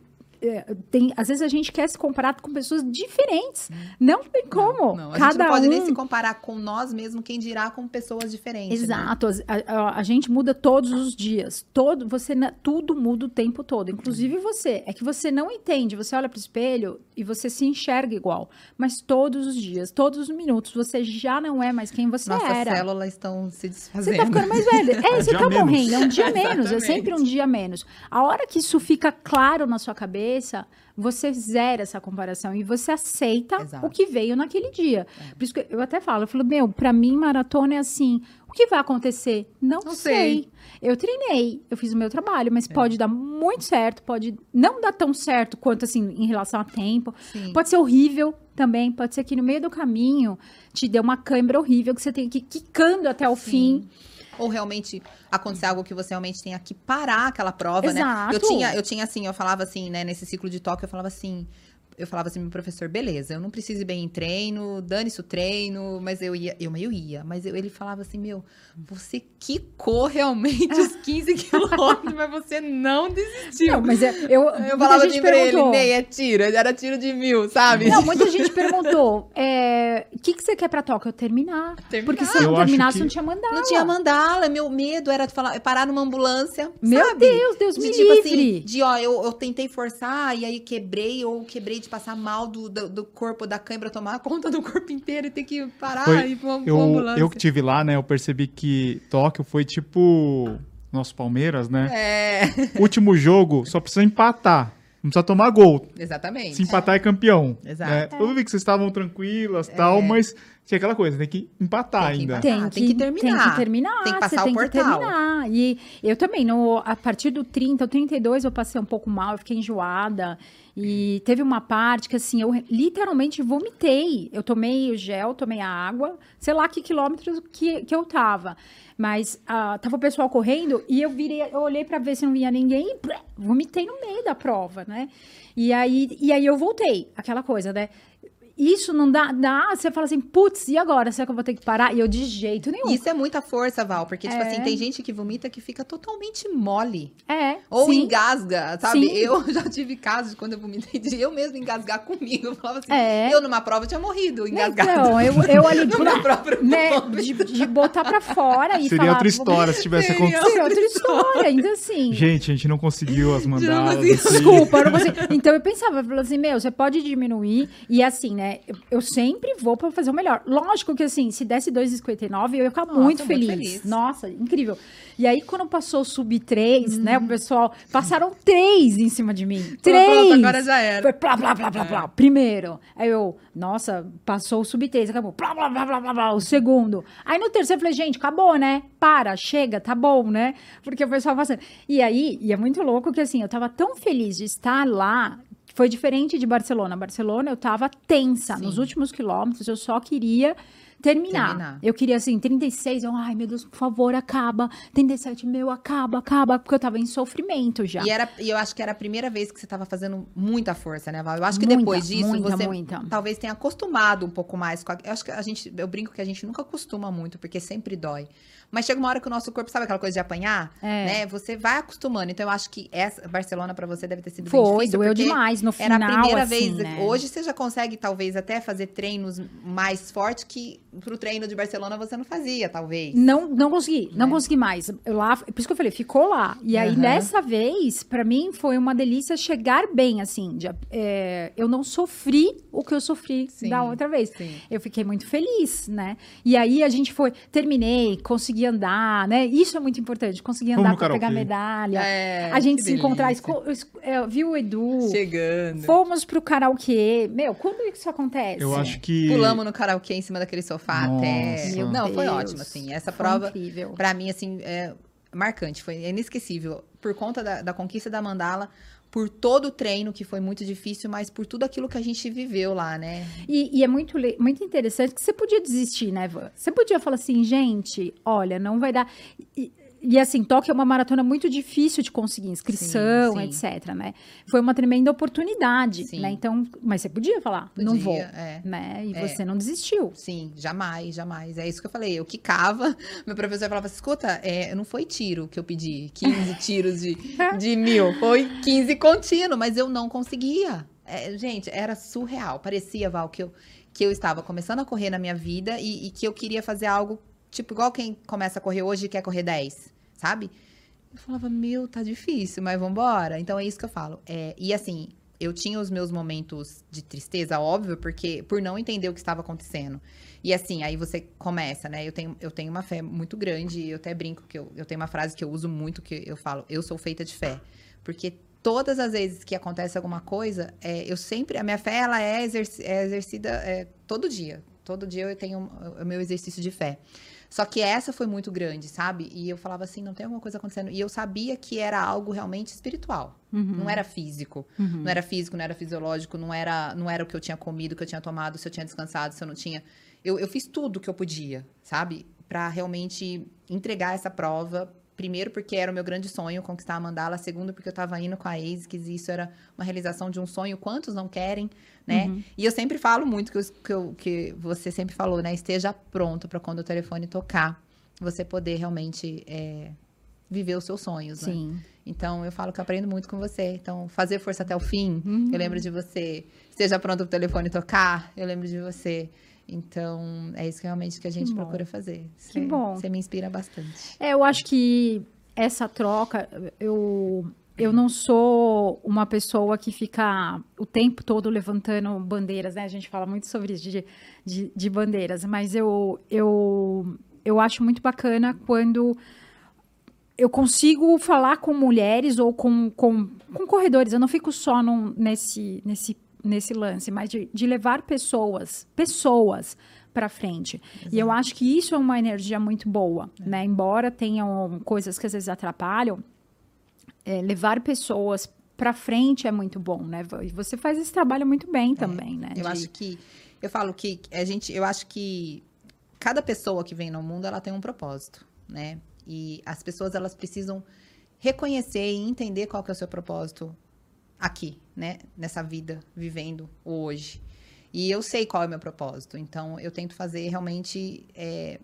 tem, às vezes a gente quer se comparar com pessoas diferentes. Não tem como. Não, a Cada gente não pode um... nem se comparar com nós mesmos, quem dirá com pessoas diferentes. né? Exato, as- a, a- a gente muda todos os dias. Todo, você tudo muda o tempo todo, inclusive você. É que você não entende. Você olha para o espelho e você se enxerga igual, mas todos os dias, todos os minutos, você já não é mais quem você Nossas era. células estão se Você desfazendo. tá ficando mais velho. (laughs) É, você dia tá menos. morrendo. É um dia (laughs) menos. É sempre um dia menos. A hora que isso fica claro na sua cabeça, você zera essa comparação e você aceita Exato. o que veio naquele dia. Por isso que eu até falo, eu falo, meu, pra mim, maratona é assim. O que vai acontecer? Não, Não sei. sei. Eu treinei, eu fiz o meu trabalho, É. mas pode dar muito certo, pode não dar tão certo quanto assim em relação a tempo. Sim. Pode ser horrível também, pode ser que no meio do caminho te dê uma câimbra horrível que você tem que ir quicando até o Sim. fim. Ou realmente acontecer algo que você realmente tenha que parar aquela prova, né? Exato. Eu tinha, eu tinha assim, eu falava assim, né, nesse ciclo de toque, eu falava assim, eu falava assim, meu professor, beleza, eu não preciso ir bem em treino, dane-se o treino, mas eu ia, eu, eu ia, mas eu- ele falava assim, meu, você quicou realmente os (laughs) 15 quilômetros, mas você não desistiu. Não, mas é- eu, eu falava assim pra ele. Ney, é tiro, era tiro de mil, sabe? Não, muita gente perguntou, é, o que, que você quer pra Tóquio? Eu terminar. Terminar. Porque se eu não terminasse, que- não tinha mandado. Não tinha mandala, meu medo era de falar, parar numa ambulância, Meu sabe? Deus, Deus me de tipo livre. assim, de ó, eu, eu tentei forçar e aí quebrei, ou quebrei de passar mal do, do, do corpo da câimbra, tomar conta do corpo inteiro e ter que parar Foi- e ir pra Eu, ambulância. eu que tive lá, né? Eu percebi que Tóquio foi tipo nosso Palmeiras, né? É, (laughs) Último jogo, só precisa empatar. Não precisa tomar gol. exatamente. Se empatar é campeão. Exato. né? Eu vi que vocês estavam tranquilas e tal, mas Tinha aquela coisa, tem que empatar Tem que ainda. empatar. Tem, que, tem que terminar. Tem que terminar. Tem que passar você o tem portal. que terminar. E eu também, no, a partir do 30, o 32, eu passei um pouco mal, eu fiquei enjoada. E teve uma parte que, assim, eu literalmente vomitei. Eu tomei o gel, tomei a água, sei lá que quilômetros que, que eu tava. Mas ah, tava o pessoal correndo e eu virei, eu olhei pra ver se não vinha ninguém e blé, vomitei no meio da prova, né? E aí, e aí eu voltei, aquela coisa, né? Isso não dá, dá, você fala assim, putz, e agora? Será que eu vou ter que parar? E eu de jeito nenhum. Isso é muita força, Val, porque, tipo É. assim, tem gente que vomita que fica totalmente mole. É. Ou sim. engasga, sabe? Sim. Eu (laughs) já tive casos de quando eu vomitei de eu mesmo engasgar comigo. Eu falava assim, É. eu numa prova tinha morrido engasgado. Então, eu, eu ali no meu próprio né, de, de botar pra fora e Seria falar... outra história se tivesse Seria. acontecido. Seria outra história, então assim... Gente, a gente não conseguiu as (laughs) conseguiu. assim. Desculpa, eu não consigo. Então eu pensava, eu falava assim, meu, você pode diminuir. E assim, né? Eu, eu sempre vou pra fazer o melhor. Lógico que assim, se desse 2,59, eu ia ficar Nossa, muito, muito feliz. feliz. Nossa, incrível. E aí, quando passou o sub 3, né? Uhum. O pessoal. Passaram três em cima de mim. Falou, Três! pronto, agora já era. Foi plá, plá, plá, plá, plá. Primeiro. Aí eu, nossa, passou o sub 3, acabou. Plá, plá, plá, plá, plá, plá, o segundo. Aí no terceiro eu falei, gente, acabou, né? Para, chega, tá bom, né? Porque o pessoal passando. E aí, e é muito louco que assim, eu tava tão feliz de estar lá. Foi diferente de Barcelona. Barcelona eu tava tensa. Sim. Nos últimos quilômetros eu só queria terminar. Terminar. Eu queria assim, 36, eu, ai meu Deus, por favor, acaba. 37, meu, acaba, acaba, porque eu tava em sofrimento já. E, era, eu acho que era a primeira vez que você tava fazendo muita força, né, Val? Eu acho que Muita, depois disso muita, você muita. talvez tenha acostumado um pouco mais com a, Eu acho que a gente. Eu brinco que a gente nunca acostuma muito, porque sempre dói. Mas chega uma hora que o nosso corpo, sabe aquela coisa de apanhar? É. Né? Você vai acostumando. Então eu acho que essa Barcelona pra você deve ter sido bem Foi, difícil. doeu porque demais no Era final, a primeira assim, vez. né? Hoje você já consegue, talvez, até fazer treinos mais fortes que pro treino de Barcelona você não fazia, talvez. Não, não consegui, não Né? consegui mais. Eu lá, por isso que eu falei, ficou lá. E aí, Aham. dessa vez, pra mim, foi uma delícia chegar bem, assim. de- é, eu não sofri o que eu sofri Sim, da outra vez. sim. Eu fiquei muito feliz, né? E aí, a gente foi, terminei, consegui andar, né? Isso é muito importante, consegui Vamos andar pra pegar medalha. É, a gente se encontrar, delícia. esco- es- é, viu o Edu, Chegando. fomos pro karaokê. Meu, quando isso acontece? Eu acho que. Pulamos no karaokê em cima daquele sofá Nossa. até. Meu Não, foi Deus, ótimo, assim. Essa foi prova, incrível. pra mim, assim, é marcante, foi inesquecível. Por conta da, da conquista da mandala, por todo o treino, que foi muito difícil, mas por tudo aquilo que a gente viveu lá, né? E, e é muito, muito interessante que você podia desistir, né, Van? Você podia falar assim, gente, olha, não vai dar. E, e, assim, Tóquio é uma maratona muito difícil de conseguir inscrição, Sim, etc, né? Foi uma tremenda oportunidade, Sim. né? Então, mas você podia falar, não Podia, vou, é. né? E É. você não desistiu. Sim, jamais, jamais. É isso que eu falei. Eu quicava, (laughs) meu professor falava escuta, é, não foi tiro que eu pedi, 15 (laughs) tiros de, de mil, foi 15 contínuo, mas eu não conseguia. É, gente, era surreal. Parecia, Val, que eu, que eu estava começando a correr na minha vida e, e que eu queria fazer algo, tipo, igual quem começa a correr hoje e quer correr 10, sabe? Eu falava, meu, tá difícil, mas vambora. Então é isso que eu falo. É, e assim, eu tinha os meus momentos de tristeza, óbvio, porque por não entender o que estava acontecendo. E assim, aí você começa, né? Eu tenho, eu tenho uma fé muito grande, e eu até brinco que eu, eu tenho uma frase que eu uso muito, que eu falo, eu sou feita de fé. Porque todas as vezes que acontece alguma coisa, é, eu sempre, a minha fé, ela é, exerci- é exercida é, todo dia. Todo dia eu tenho o meu exercício de fé. Só que essa foi muito grande, sabe? E eu falava assim, não tem alguma coisa acontecendo. E eu sabia que era algo realmente espiritual. Não era físico. Uhum. Não era físico, não era fisiológico, não era, não era o que eu tinha comido, o que eu tinha tomado, se eu tinha descansado, se eu não tinha. Eu, eu fiz tudo que eu podia, sabe? Pra realmente entregar essa prova. Primeiro, porque era o meu grande sonho conquistar a mandala. Segundo, porque eu tava indo com a ASICS e isso era uma realização de um sonho. Quantos não querem, né? E eu sempre falo muito que, eu- que, eu- que você sempre falou, né? Esteja pronto pra quando o telefone tocar, você poder realmente é, viver os seus sonhos, né? Sim. Então, eu falo que eu aprendo muito com você. Então, fazer força até o fim, Uhum. eu lembro de você. Esteja pronto para o telefone tocar, eu lembro de você. Então, é isso que realmente que a gente bom. procura fazer. Que bom. Você me inspira bastante. É, eu acho que essa troca, eu, eu não sou uma pessoa que fica o tempo todo levantando bandeiras, né? A gente fala muito sobre isso, de, de, de bandeiras, mas eu, eu, eu acho muito bacana quando eu consigo falar com mulheres ou com, com, com corredores, eu não fico só num- nesse, nesse, nesse lance, mas de, de levar pessoas, pessoas para frente. E eu acho que isso é uma energia muito boa, né? Embora tenham coisas que às vezes atrapalham, é, levar pessoas para frente é muito bom, né? E você faz esse trabalho muito bem também, né? Eu De- acho que eu falo que a gente, eu acho que cada pessoa que vem no mundo ela tem um propósito, né? E as pessoas elas precisam reconhecer e entender qual que é o seu propósito aqui, né? Nessa vida vivendo hoje. E eu sei qual é o meu propósito, então eu tento fazer realmente. é,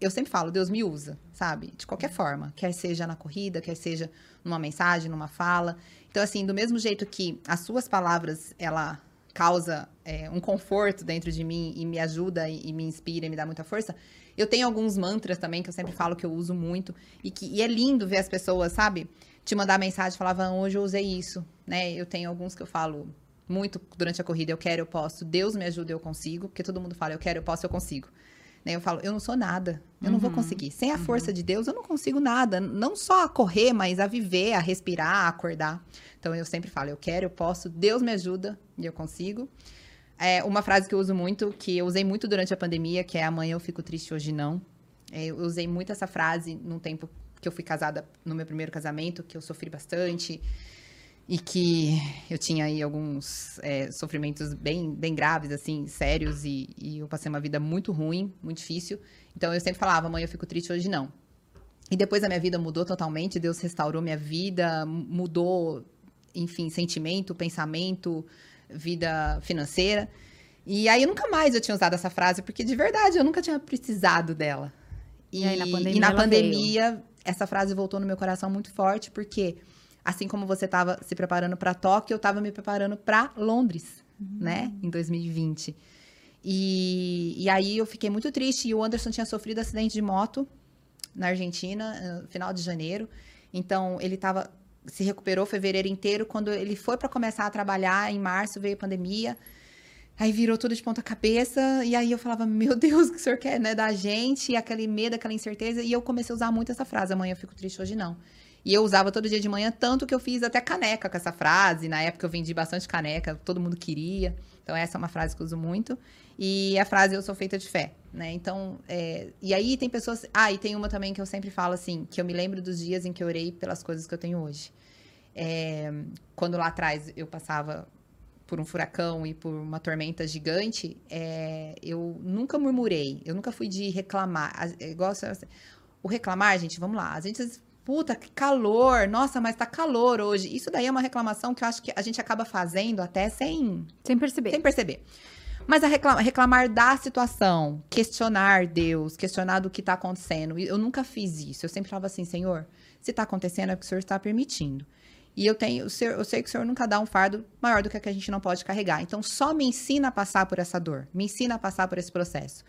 Eu sempre falo, Deus me usa, sabe? De qualquer forma, quer seja na corrida, quer seja numa mensagem, numa fala. Então, assim, do mesmo jeito que as suas palavras, ela causa é, um conforto dentro de mim e me ajuda e, e me inspira e me dá muita força, eu tenho alguns mantras também que eu sempre falo que eu uso muito e que e é lindo ver as pessoas, sabe? Te mandar mensagem falar, Van, hoje eu usei isso, né? Eu tenho alguns que eu falo muito durante a corrida, eu quero, eu posso, Deus me ajuda, eu consigo, porque todo mundo fala, eu quero, eu posso, eu consigo. Né? Eu falo, eu não sou nada, eu não vou conseguir. Sem a força de Deus, eu não consigo nada. Não só a correr, mas a viver, a respirar, a acordar. Então eu sempre falo, eu quero, eu posso, Deus me ajuda e eu consigo. É uma frase que eu uso muito, que eu usei muito durante a pandemia, que é amanhã eu fico triste, hoje não. É, Eu usei muito essa frase num tempo que eu fui casada no meu primeiro casamento, que eu sofri bastante e que eu tinha aí alguns é, sofrimentos bem, bem graves, assim, sérios, e, e eu passei uma vida muito ruim, muito difícil. Então eu sempre falava, amanhã eu fico triste, hoje não. E depois a minha vida mudou totalmente, Deus restaurou minha vida, mu- mudou, enfim, sentimento, pensamento, vida financeira. E aí nunca mais eu tinha usado essa frase, porque de verdade eu nunca tinha precisado dela. E, E aí, na pandemia, e na pandemia, essa frase voltou no meu coração muito forte, porque assim como você estava se preparando para Tóquio, eu estava me preparando para Londres, né, em 2020. E, e aí eu fiquei muito triste. E o Anderson tinha sofrido acidente de moto na Argentina, no final de janeiro. Então ele tava, se recuperou fevereiro inteiro. Quando ele foi para começar a trabalhar, em março veio a pandemia. Aí virou tudo de ponta cabeça. E aí eu falava, meu Deus, o que o senhor quer, né, da gente? E aquele medo, aquela incerteza. E eu comecei a usar muito essa frase: amanhã eu fico triste, hoje não. E eu usava todo dia de manhã, tanto que eu fiz até caneca com essa frase. Na época eu vendi bastante caneca, todo mundo queria. Então, essa é uma frase que eu uso muito. E a frase eu sou feita de fé, né? Então, é... e aí tem pessoas. Ah, e tem uma também que eu sempre falo assim: que eu me lembro dos dias em que eu orei pelas coisas que eu tenho hoje. É... Quando lá atrás eu passava por um furacão e por uma tormenta gigante, é... eu nunca murmurei, eu nunca fui de reclamar. É Igual, o reclamar, gente, vamos lá. A gente Puta, que calor! Nossa, mas tá calor hoje. Isso daí é uma reclamação que eu acho que a gente acaba fazendo até sem, Sem perceber. sem perceber. Mas a recla- reclamar da situação, questionar Deus, questionar do que tá acontecendo. Eu nunca fiz isso. Eu sempre falava assim, Senhor, se tá acontecendo é porque o Senhor está permitindo. E eu tenho, eu sei que o Senhor nunca dá um fardo maior do que a que a gente não pode carregar. Então, só me ensina a passar por essa dor, me ensina a passar por esse processo.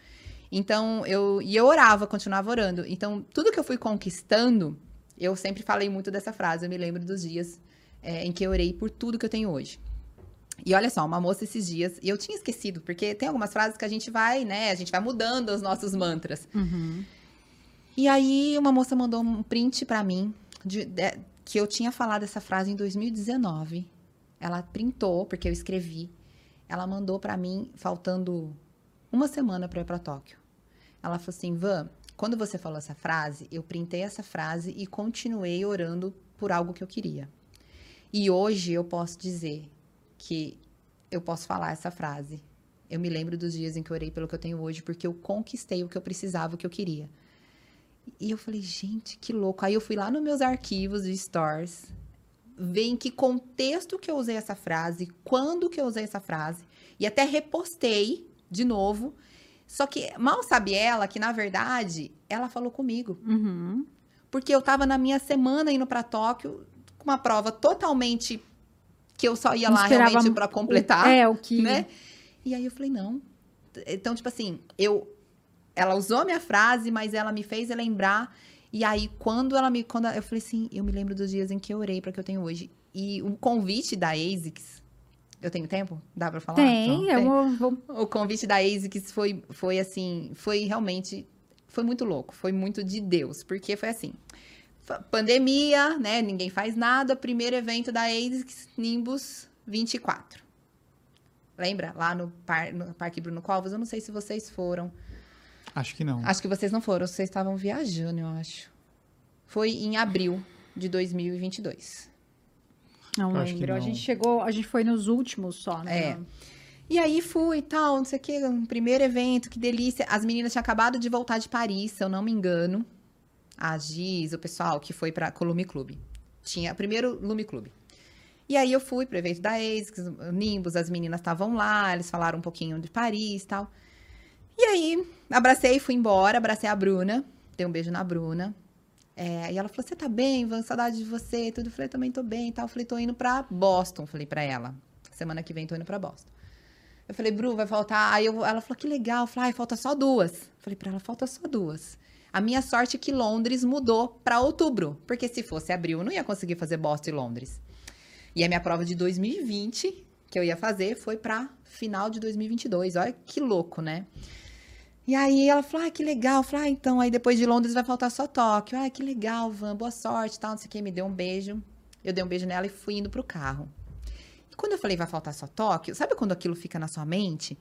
Então, eu e eu orava, continuava orando. Então, tudo que eu fui conquistando, eu sempre falei muito dessa frase. Eu me lembro dos dias é, em que eu orei por tudo que eu tenho hoje. E olha só, uma moça esses dias, e eu tinha esquecido, porque tem algumas frases que a gente vai, né? A gente vai mudando os nossos mantras. Uhum. E aí, uma moça mandou um print pra mim, de- de- que eu tinha falado essa frase em 2019. Ela printou, porque eu escrevi. Ela mandou pra mim, faltando uma semana pra ir pra Tóquio. Ela falou assim: Van, quando você falou essa frase, eu printei essa frase e continuei orando por algo que eu queria. E hoje eu posso dizer que eu posso falar essa frase. Eu me lembro dos dias em que eu orei pelo que eu tenho hoje, porque eu conquistei o que eu precisava, o que eu queria. E eu falei, gente, que louco. Aí eu fui lá nos meus arquivos de stores, ver em que contexto que eu usei essa frase, quando que eu usei essa frase, e até repostei de novo. Só que mal sabe ela que, na verdade, ela falou comigo. Uhum. Porque eu tava na minha semana indo pra Tóquio, com uma prova totalmente que eu só ia lá realmente pra completar É, o que. né? E aí eu falei, não. Então, tipo assim, eu. Ela usou a minha frase, mas ela me fez lembrar. E aí, quando ela me. Quando eu falei assim, eu me lembro dos dias em que eu orei para que eu tenho hoje. E o convite da ASICS. Eu tenho tempo? Dá pra falar? Tem, eu vou, vou- O convite da ASICS foi, foi assim. Foi realmente. Foi muito louco. Foi muito de Deus. Porque foi assim. Pandemia, né? Ninguém faz nada. Primeiro evento da ASICS, Nimbus 24. Lembra? Lá no, par, no Parque Bruno Covas. Eu não sei se vocês foram. Acho que não. Acho que vocês não foram. Vocês estavam viajando, eu acho. Foi em abril de 2022. Não que lembro. A não. gente chegou, a gente foi nos últimos só, né? É. E aí fui e tal, não sei o que, um primeiro evento, que delícia. As meninas tinham acabado de voltar de Paris, se eu não me engano. A Giz, o pessoal que foi o Lume Clube. Tinha primeiro Lume Clube. E aí eu fui pro evento da o Nimbus, as meninas estavam lá, eles falaram um pouquinho de Paris e tal. E aí, abracei e fui embora, abracei a Bruna, dei um beijo na Bruna. É, e ela falou: Você tá bem, Van? Saudade de você. Tudo. Eu falei: Também tô bem e tal. Eu falei: Tô indo pra Boston. Falei pra ela: Semana que vem tô indo pra Boston. Eu falei: Bru, vai faltar. Aí eu- ela falou: Que legal. Eu falei: Ai, falta só duas. Falei pra ela: Falta só duas. A minha sorte é que Londres mudou pra outubro. Porque se fosse abril, eu não ia conseguir fazer Boston e Londres. E a minha prova de 2020, que eu ia fazer, foi pra final de 2022. Olha que louco, né? E aí ela falou, ah, que legal. Falei, ah, então, aí depois de Londres vai faltar só Tóquio. Ah, que legal, Van, boa sorte, tal, não sei o que. Me deu um beijo. Eu dei um beijo nela e fui indo pro carro. E quando eu falei, vai faltar só Tóquio, sabe quando aquilo fica na sua mente?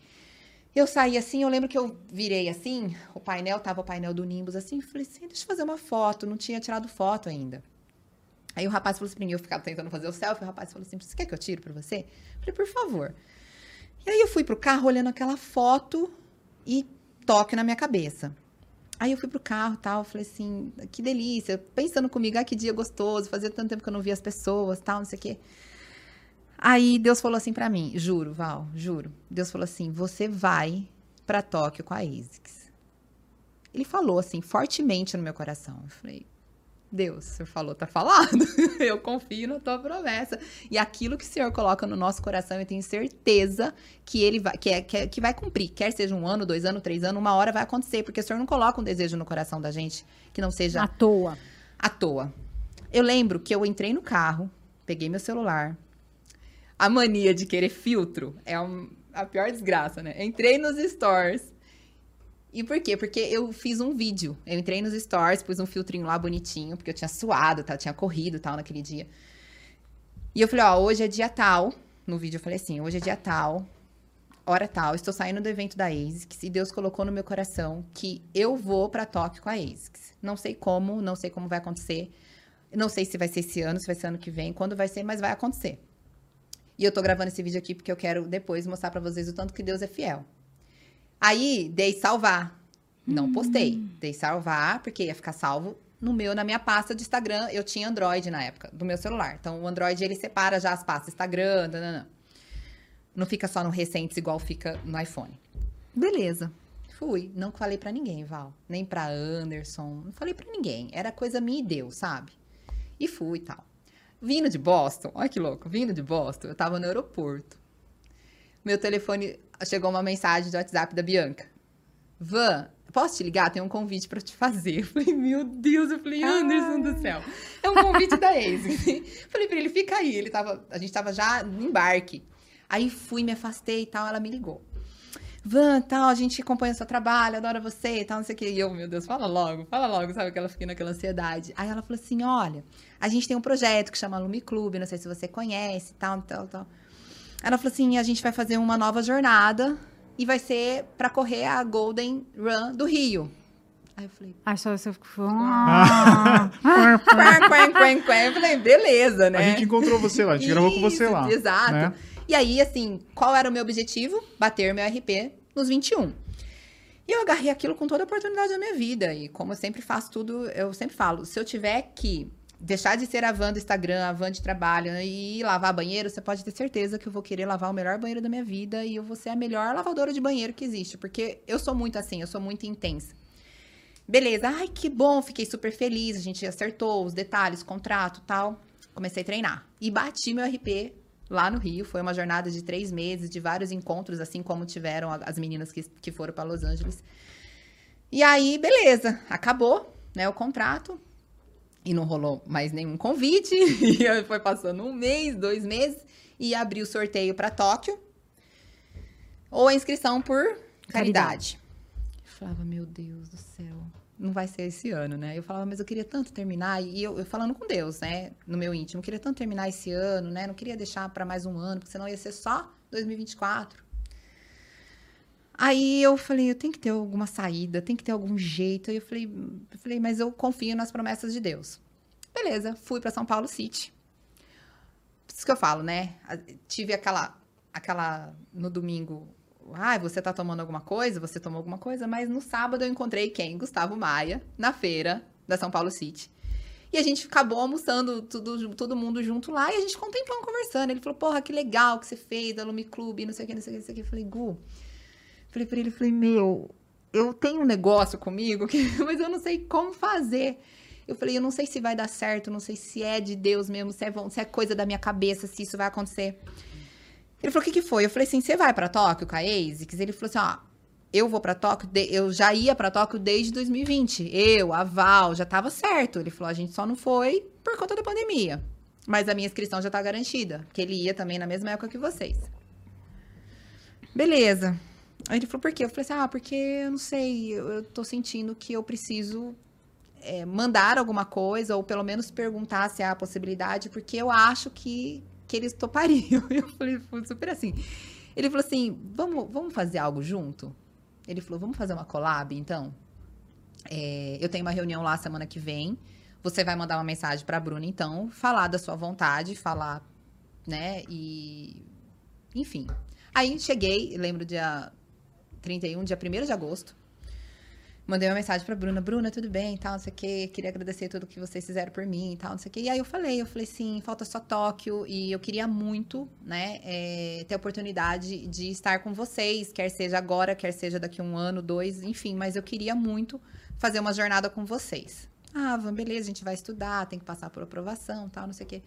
Eu saí assim, eu lembro que eu virei assim, o painel, tava o painel do Nimbus assim, falei assim, deixa eu fazer uma foto, não tinha tirado foto ainda. Aí o rapaz falou assim pra mim, eu ficava tentando fazer o selfie, o rapaz falou assim, você quer que eu tire pra você? Falei, por favor. E aí eu fui pro carro olhando aquela foto e toque na minha cabeça. Aí eu fui pro carro tal, falei assim, que delícia, pensando comigo, ah, que dia gostoso, fazia tanto tempo que eu não via as pessoas, tal, não sei o quê. Aí Deus falou assim pra mim, juro, Val, juro. Deus falou assim, você vai pra Tóquio com a ASICS. Ele falou assim, fortemente no meu coração. Eu falei, Deus, o senhor falou, tá falado. (laughs) eu confio na tua promessa. E aquilo que o senhor coloca no nosso coração, eu tenho certeza que ele vai, que, é, que, é- que vai cumprir. Quer seja um ano, dois anos, três anos, uma hora vai acontecer. Porque o senhor não coloca um desejo no coração da gente que não seja À toa. à toa. Eu lembro que eu entrei no carro, peguei meu celular. A mania de querer filtro é um- a pior desgraça, né? Entrei nos stores. E por quê? Porque eu fiz um vídeo. Eu entrei nos stores, pus um filtrinho lá bonitinho, porque eu tinha suado, tá? tinha corrido tal naquele dia. E eu falei, ó, hoje é dia tal. No vídeo eu falei assim, hoje é dia tal, hora tal, estou saindo do evento da ASICS e Deus colocou no meu coração que eu vou pra Tóquio com a ASICS. Não sei como, não sei como vai acontecer. Não sei se vai ser esse ano, se vai ser ano que vem, quando vai ser, mas vai acontecer. E eu tô gravando esse vídeo aqui porque eu quero depois mostrar pra vocês o tanto que Deus é fiel. Aí, dei salvar. Não postei. Dei salvar, porque ia ficar salvo no meu, na minha pasta de Instagram. Eu tinha Android na época, do meu celular. Então, o Android, ele separa já as pastas. Instagram, nananã. Não fica só no recentes igual fica no iPhone. Beleza. Fui. Não falei pra ninguém, Val. Nem pra Anderson. Não falei pra ninguém. Era coisa minha e Deus, sabe? E fui e tal. Vindo de Boston, olha que louco, vindo de Boston, eu tava no aeroporto. Meu telefone chegou uma mensagem do WhatsApp da Bianca. Van, posso te ligar? Tem um convite pra te fazer. (laughs) Eu falei, meu Deus, eu falei, Anderson do céu. É um convite da ex. (laughs) falei pra ele, fica aí. Ele tava, a gente tava já no embarque. Aí fui, me afastei e tal, ela me ligou. Van, tal, a gente acompanha seu trabalho, adora você e tal, não sei o que. E eu, meu Deus, fala logo, fala logo, sabe? Que ela fiquei naquela ansiedade. Aí ela falou assim: olha, a gente tem um projeto que chama Lume Clube, não sei se você conhece, tal, tal, tal. Ela falou assim: a gente vai fazer uma nova jornada e vai ser pra correr a Golden Run do Rio. Aí eu falei, Aí só você ficou. quen, quen, quen. Eu falei, beleza, né? A gente encontrou você lá, a gente gravou com você Isso, lá. Exato. né? E aí, assim, qual era o meu objetivo? Bater meu RP nos 21. E eu agarrei aquilo com toda a oportunidade da minha vida. E como eu sempre faço tudo, eu sempre falo, se eu tiver que deixar de ser a van do Instagram, a van de trabalho e lavar banheiro, você pode ter certeza que eu vou querer lavar o melhor banheiro da minha vida e eu vou ser a melhor lavadora de banheiro que existe. Porque eu sou muito assim, eu sou muito intensa. Beleza, ai que bom, fiquei super feliz, a gente acertou os detalhes, contrato tal. Comecei a treinar. E bati meu RP lá no Rio. Foi uma jornada de três meses, de vários encontros, assim como tiveram as meninas que, que foram para Los Angeles. E aí, beleza, acabou né, o contrato. E não rolou mais nenhum convite. (laughs) E foi passando um mês, dois meses. E abri o sorteio para Tóquio. Ou a inscrição por caridade. Caridade. Eu falava, meu Deus do céu, não vai ser esse ano, né? Eu falava, mas eu queria tanto terminar, e eu, eu falando com Deus, né, no meu íntimo, eu queria tanto terminar esse ano, né? Não queria deixar para mais um ano, porque senão ia ser só 2024. Aí eu falei, eu tenho que ter alguma saída, tem que ter algum jeito. Aí eu falei, eu falei, mas eu confio nas promessas de Deus. Beleza, fui para São Paulo City. Isso que eu falo, né? Tive aquela, aquela no domingo. Ah, você tá tomando alguma coisa? Você tomou alguma coisa? Mas no sábado eu encontrei quem? Gustavo Maia, na feira da São Paulo City. E a gente acabou almoçando tudo, todo mundo junto lá e a gente ficou conversando. Ele falou, porra, que legal que você fez da Lumi Clube, não sei o que, não sei o que, não sei o que. Eu falei, Gu, Falei pra ele, falei, meu, eu tenho um negócio comigo, que, (laughs) mas eu não sei como fazer. Eu falei, eu não sei se vai dar certo, não sei se é de Deus mesmo, se é, se é coisa da minha cabeça, se isso vai acontecer. Ele falou, o que que foi? Eu falei assim, você vai para Tóquio com a ASICS? Ele falou assim, ó, eu vou para Tóquio, eu já ia para Tóquio desde 2020. Eu, a Val, já tava certo. Ele falou, a gente só não foi por conta da pandemia. Mas a minha inscrição já tá garantida, que ele ia também na mesma época que vocês. Beleza. Aí ele falou, por quê? Eu falei assim, ah, porque eu não sei, eu, eu tô sentindo que eu preciso é, mandar alguma coisa, ou pelo menos perguntar se há a possibilidade, porque eu acho que, que eles topariam. (laughs) Eu falei, super assim. Ele falou assim, vamos, vamos fazer algo junto? Ele falou, vamos fazer uma collab, então? É, eu tenho uma reunião lá semana que vem. Você vai mandar uma mensagem para a Bruna, então, falar da sua vontade, falar, né? E. Enfim. Aí cheguei, lembro dia 31, dia 1 de agosto. Mandei uma mensagem pra Bruna, Bruna, tudo bem, tal, não sei o quê, queria agradecer tudo que vocês fizeram por mim e tal, não sei o quê. E aí eu falei, eu falei, sim, falta só Tóquio e eu queria muito, né, é, ter a oportunidade de estar com vocês, quer seja agora, quer seja daqui um ano, dois, enfim, mas eu queria muito fazer uma jornada com vocês. Ah, beleza, a gente vai estudar, tem que passar por aprovação, tal, não sei o quê.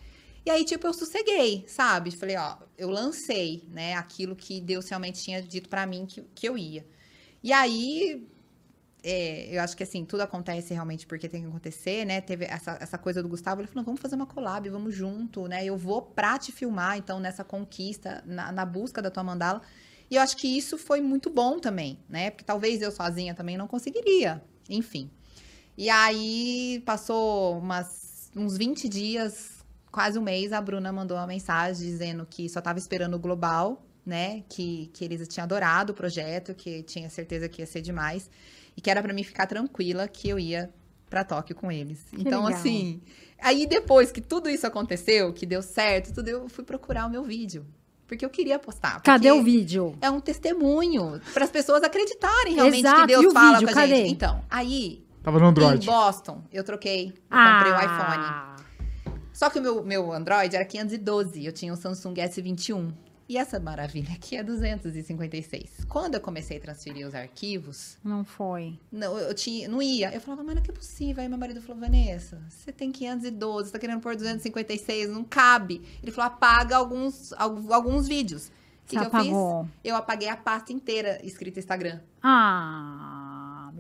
E aí, tipo, eu sosseguei, sabe? Falei, ó, eu lancei, né, aquilo que Deus realmente tinha dito para mim que, que eu ia. E aí, é, eu acho que assim, tudo acontece realmente porque tem que acontecer, né? Teve essa, essa coisa do Gustavo, ele falou, vamos fazer uma collab, vamos junto, né? Eu vou pra te filmar, então, nessa conquista, na, na busca da tua mandala. E eu acho que isso foi muito bom também, né? Porque talvez eu sozinha também não conseguiria. Enfim. E aí, passou umas, uns 20 dias quase um mês, a Bruna mandou uma mensagem dizendo que só estava esperando o Global, né? Que, que eles tinham adorado o projeto, que tinha certeza que ia ser demais. E que era para mim ficar tranquila que eu ia para Tóquio com eles. Que então, legal. assim. Aí depois que tudo isso aconteceu, que deu certo, tudo, eu fui procurar o meu vídeo. Porque eu queria postar. Cadê o vídeo? É um testemunho para as pessoas acreditarem realmente Exato. que Deus fala vídeo? com a Cadê? gente. Então, aí. Tava no Android. Em Boston, eu troquei. Eu ah. comprei o iPhone. Só que o meu, meu Android era 512, eu tinha o Samsung S21. E essa maravilha aqui é 256. Quando eu comecei a transferir os arquivos. Não foi. Não, eu tinha, não ia. Eu falava, mas não é que é possível. Aí meu marido falou, Vanessa, você tem 512, você tá querendo pôr 256, não cabe. Ele falou, apaga alguns, alguns vídeos. O que, que eu fiz? Eu apaguei a pasta inteira escrita Instagram. Ah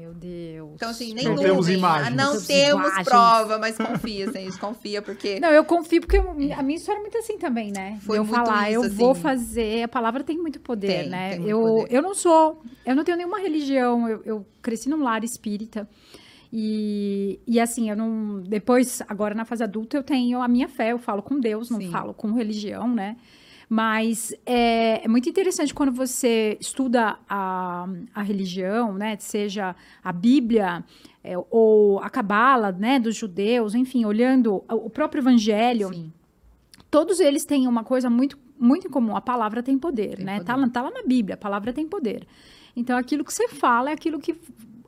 meu Deus. Então, assim, nem não temos imagens. Não temos, temos prova, mas confia, assim, confia, porque... Não, eu confio porque a minha história é muito assim também, né? Foi eu falar, isso, eu assim. vou fazer... A palavra tem muito poder, tem, né? Tem eu, poder. eu não sou... Eu não tenho nenhuma religião. Eu, eu cresci num lar espírita. E, e assim, eu não. Depois, agora na fase adulta, eu tenho a minha fé, eu falo com Deus, não Sim. falo com religião, né? Mas é, é, muito interessante quando você estuda a, a religião, né? Seja a Bíblia é, ou a Cabala, né? Dos judeus, enfim, olhando o próprio Evangelho. Sim. Todos eles têm uma coisa muito, muito em comum. A palavra tem poder, tem né? Tá poder. Tá, tá lá na Bíblia, a palavra tem poder. Então, aquilo que você fala é aquilo que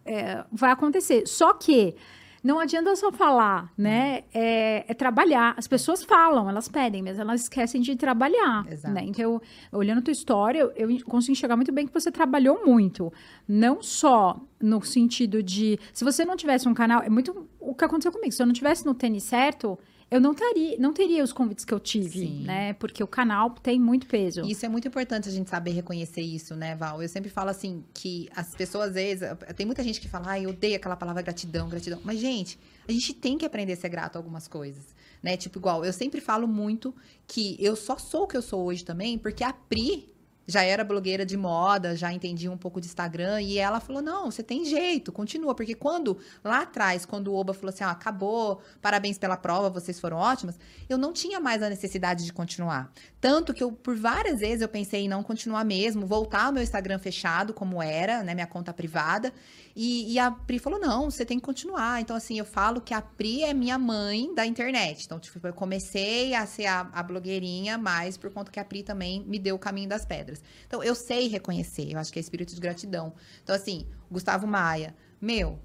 é, vai acontecer. Só que não adianta só falar, né? É, é, trabalhar. As pessoas falam, elas pedem, mas elas esquecem de trabalhar. Exato. Né? Então, eu, olhando a tua história, eu, eu consigo enxergar muito bem que você trabalhou muito. Não só no sentido de. Se você não tivesse um canal. É muito o que aconteceu comigo. Se eu não tivesse no tênis certo, eu não teria, não teria os convites que eu tive, Sim. né? Porque o canal tem muito peso. Isso é muito importante a gente saber reconhecer isso, né, Val? Eu sempre falo assim que as pessoas às vezes, tem muita gente que fala: "Ai, eu odeio aquela palavra gratidão, gratidão". Mas gente, a gente tem que aprender a ser grato a algumas coisas, né? Tipo igual, eu sempre falo muito que eu só sou o que eu sou hoje também porque a Pri já era blogueira de moda, já entendia um pouco de Instagram, e ela falou: não, você tem jeito, continua. Porque quando, lá atrás, quando o Oba falou assim: ah, acabou, parabéns pela prova, vocês foram ótimas, eu não tinha mais a necessidade de continuar. Tanto que eu, por várias vezes, eu pensei em não continuar mesmo, voltar ao meu Instagram fechado, como era, né, minha conta privada. E, e, a Pri falou: não, você tem que continuar. Então, assim, eu falo que a Pri é minha mãe da internet. Então, tipo, eu comecei a ser a, a blogueirinha, mas por conta que a Pri também me deu o caminho das pedras. Então, eu sei reconhecer, eu acho que é espírito de gratidão. Então, assim, Gustavo Maia, meu,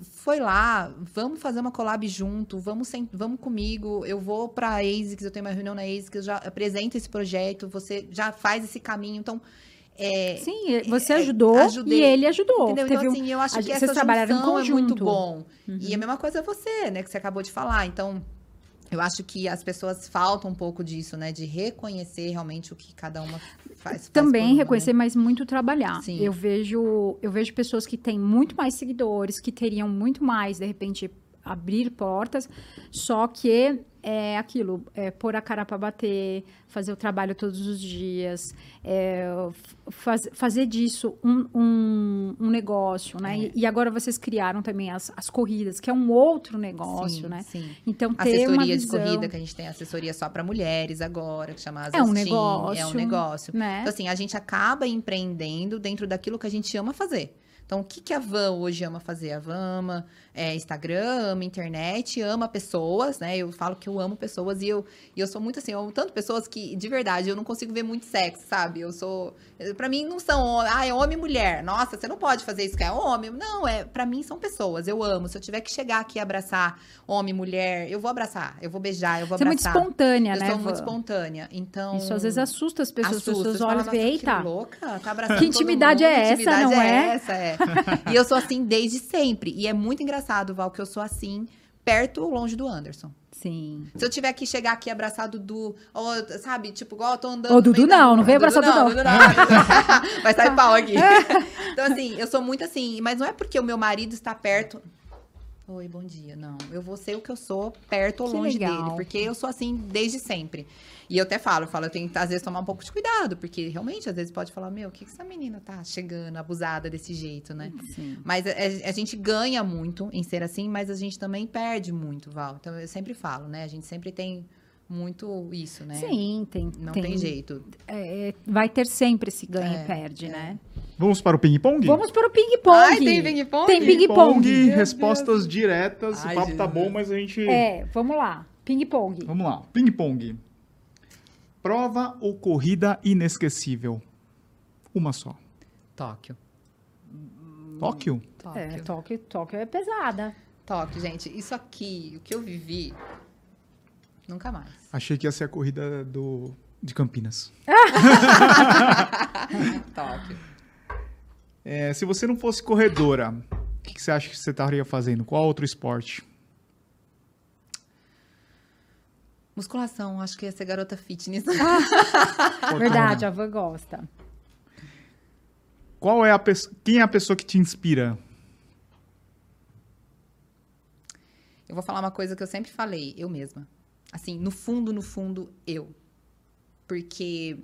foi lá, vamos fazer uma collab junto, vamos, sem, vamos comigo, eu vou pra ASICS, eu tenho uma reunião na ASICS, eu já apresento esse projeto, você já faz esse caminho. Então, é, Sim, você ajudou é, e ele ajudou. Entendeu? Então, assim, eu acho que essa junção é muito bom. Uhum. E a mesma coisa é você, né, que você acabou de falar. Então, eu acho que as pessoas faltam um pouco disso, né? De reconhecer realmente o que cada uma faz. faz Também reconhecer, né? mas muito trabalhar. Sim. Eu vejo, eu vejo pessoas que têm muito mais seguidores, que teriam muito mais, de repente, abrir portas, só que é aquilo, é pôr a cara para bater, fazer o trabalho todos os dias, é, faz, fazer disso um, um, um negócio, né? É. E, e, agora vocês criaram também as, as corridas, que é um outro negócio, sim, né? Sim. Então ter assessoria uma de visão, corrida, que a gente tem assessoria só para mulheres agora, que chama É um negócio, É um negócio. né? Então, assim, a gente acaba empreendendo dentro daquilo que a gente ama fazer. Então, o que, que a Van hoje ama fazer? A Van ama é, Instagram, ama internet, ama pessoas, né? Eu falo que eu amo pessoas e eu, e eu sou muito assim, eu amo tanto pessoas que, de verdade, eu não consigo ver muito sexo, sabe? Eu sou. Pra mim, não são. Ah, é homem e mulher. Nossa, você não pode fazer isso que é homem. Não, é. Pra mim, são pessoas. Eu amo. Se eu tiver que chegar aqui e abraçar homem, mulher, eu vou abraçar, eu vou beijar, eu vou Você é muito abraçar. espontânea, eu né? sou Van? muito espontânea. Então. Isso às vezes assusta as pessoas, Assusta, as pessoas você olham e "Nossa, veem, que eita, louca, tá abraçando Que intimidade todo é mundo, essa, intimidade não é? essa, é. (laughs) e eu sou assim desde sempre. E é muito engraçado, Val, que eu sou assim, perto ou longe do Anderson. Sim. Se eu tiver que chegar aqui abraçado do, ou, sabe, tipo, igual eu tô andando. Ô, Dudu da não, não vem Dudu abraçar Dudu, Dudu não. (laughs) Vai sair pau aqui. (laughs) então, assim, eu sou muito assim, mas não é porque o meu marido está perto. Oi, bom dia. Não, eu vou ser o que eu sou, perto ou Que longe legal. dele, porque eu sou assim desde sempre. E eu até falo, eu falo, eu tenho que às vezes tomar um pouco de cuidado, porque realmente às vezes pode falar, meu, o que que essa menina tá chegando abusada desse jeito, né? Sim. Mas a, a gente ganha muito em ser assim, mas a gente também perde muito, Val. Então eu sempre falo, né? A gente sempre tem muito isso, né? Sim, tem. Não tem, jeito. é, vai ter sempre esse ganha É, e perde, é. né? Vamos para o ping-pong? Vamos para o ping-pong. Ai, tem ping-pong? Tem ping-pong. Ping-pong, respostas diretas. Ai, o papo tá Jesus. bom, mas a gente. É, vamos lá. Ping-pong. Vamos lá. Ping-pong. Prova ou corrida inesquecível? Uma só. Tóquio. Tóquio? Tóquio. É, Tóquio, Tóquio é pesada. Tóquio, gente. Isso aqui, o que eu vivi, nunca mais. Achei que ia ser a corrida do, de Campinas. (laughs) (laughs) Tóquio. É, se você não fosse corredora, o que, que você acha que você estaria fazendo? Qual outro esporte? Musculação, acho que ia ser garota fitness. (laughs) Verdade, a Van gosta. Qual é a pessoa, quem é a pessoa que te inspira? Eu vou falar uma coisa que eu sempre falei, eu mesma. Assim, no fundo, no fundo, eu. Porque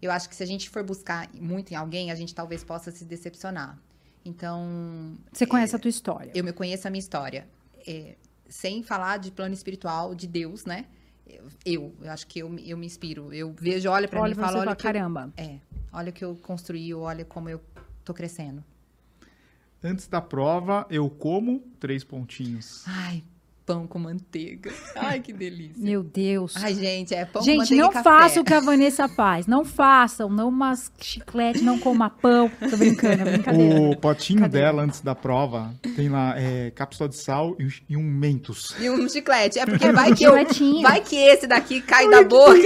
eu acho que se a gente for buscar muito em alguém, a gente talvez possa se decepcionar. Então, Você conhece a tua história. eu me conheço a minha história. É, sem falar de plano espiritual, de Deus, né? Eu, eu, eu acho que eu, me- eu me inspiro. Eu vejo, olha pra Olha mim e falo, olha fala, que eu, caramba. é, olha o que eu construí, olha como eu tô crescendo. Antes da prova, eu como três pontinhos. Ai, pão com manteiga. Ai, que delícia. Meu Deus. Ai, gente, é pão com Gente, manteiga não e café. faça o que a Vanessa faz. Não façam. Não mas chiclete, não coma pão. Tô brincando, é brincadeira. O potinho Brincadeira. dela, antes da prova, tem lá é, cápsula de sal e um- e um mentos. E um chiclete. É porque vai que eu, vai que esse daqui cai da boca. (laughs)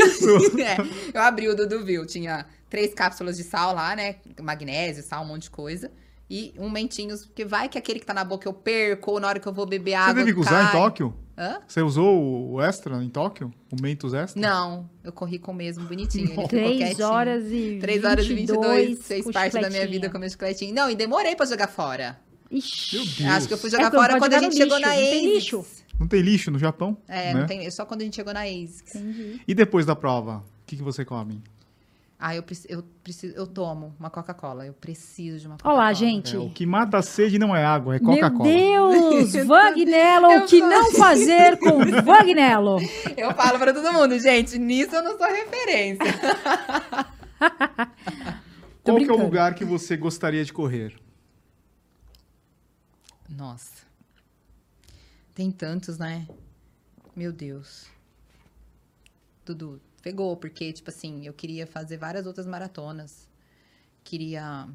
É, eu abri o Dudu viu, tinha três cápsulas de sal lá, né? Magnésio, sal, um monte de coisa. E um mentinhos, porque vai que aquele que tá na boca eu perco, ou na hora que eu vou beber água. Você teve que usar em. Tóquio? Hã? Você usou o extra em Tóquio? O mentos extra? Não, eu corri com o mesmo bonitinho. Ele (laughs) ficou Três quietinho. horas e 3 horas e 22 fez parte da minha vida com meu chicletinho. Não, e demorei pra jogar fora. Ixi. Meu Deus. Acho que eu fui É jogar não fora quando a jogar no gente chegou lixo, na não tem ASICS. lixo. Não tem lixo no Japão? É, né? não tem, só quando a gente chegou na ASICS. Entendi. E depois da prova, o que, que você come? Ah, eu preciso, eu preciso, eu tomo uma Coca-Cola. Eu preciso de uma Coca-Cola. Olá, gente. É, o que mata a sede não é água, é Meu Coca-Cola. Deus! (laughs) Vagnello, o que falo. não fazer com Vagnello? (laughs) Eu falo pra todo mundo, gente, nisso eu não sou referência. (laughs) Qual que é o lugar que você gostaria de correr? Nossa. Tem tantos, né? Meu Deus. Dudu, pegou, porque, tipo assim, eu queria fazer várias outras maratonas. Queria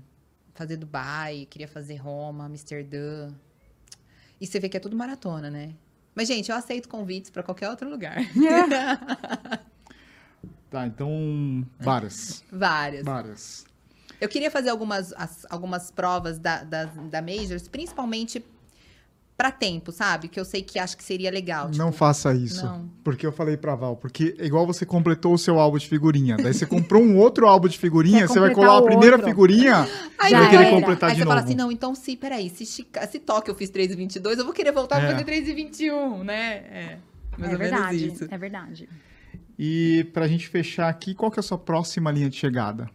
fazer Dubai, queria fazer Roma, Amsterdã. E você vê que é tudo maratona, né? Mas, gente, eu aceito convites pra qualquer outro lugar. (laughs) Tá, então, várias. Várias. Várias. Eu queria fazer algumas, as- algumas provas da, da, da Majors, principalmente pra tempo, sabe? Que eu sei que acho que seria legal. Não tipo, faça isso. não. Porque eu falei pra Val, porque é igual você completou o seu álbum de figurinha. Daí você comprou um outro álbum de figurinha, você vai colar a primeira outro. figurinha, Aí você vai querer completar Aí de você novo. fala assim, não, então se, peraí, se, Chica- se Tóquio eu fiz 3,22, eu vou querer voltar É. pra fazer 3,21, né? É, mais é ou verdade, menos isso. é verdade. E pra gente fechar aqui, qual que é a sua próxima linha de chegada?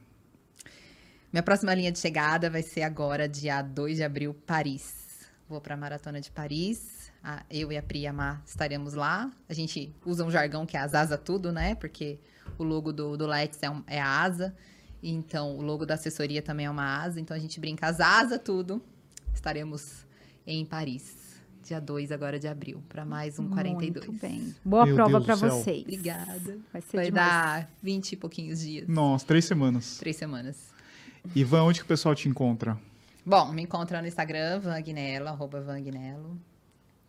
Minha próxima linha de chegada vai ser agora, dia 2 de abril, Paris. Vou pra Maratona de Paris. A- eu e a Pri e a Má estaremos lá. A gente usa um jargão que é as asa tudo, né? Porque o logo do, do Lex é, um- é a asa. Então, o logo da assessoria também é uma asa. Então, a gente brinca as asa tudo. Estaremos em Paris, dia 2 agora de abril, para mais um 42. Muito bem. Boa Meu prova céu. vocês. Obrigada. Vai ser Vai demais. dar 20 e pouquinhos dias. Nossa, três semanas. Três semanas. Ivan, onde que o pessoal te encontra? Bom, me encontra no Instagram, Vanguinello, arroba Vanguinello.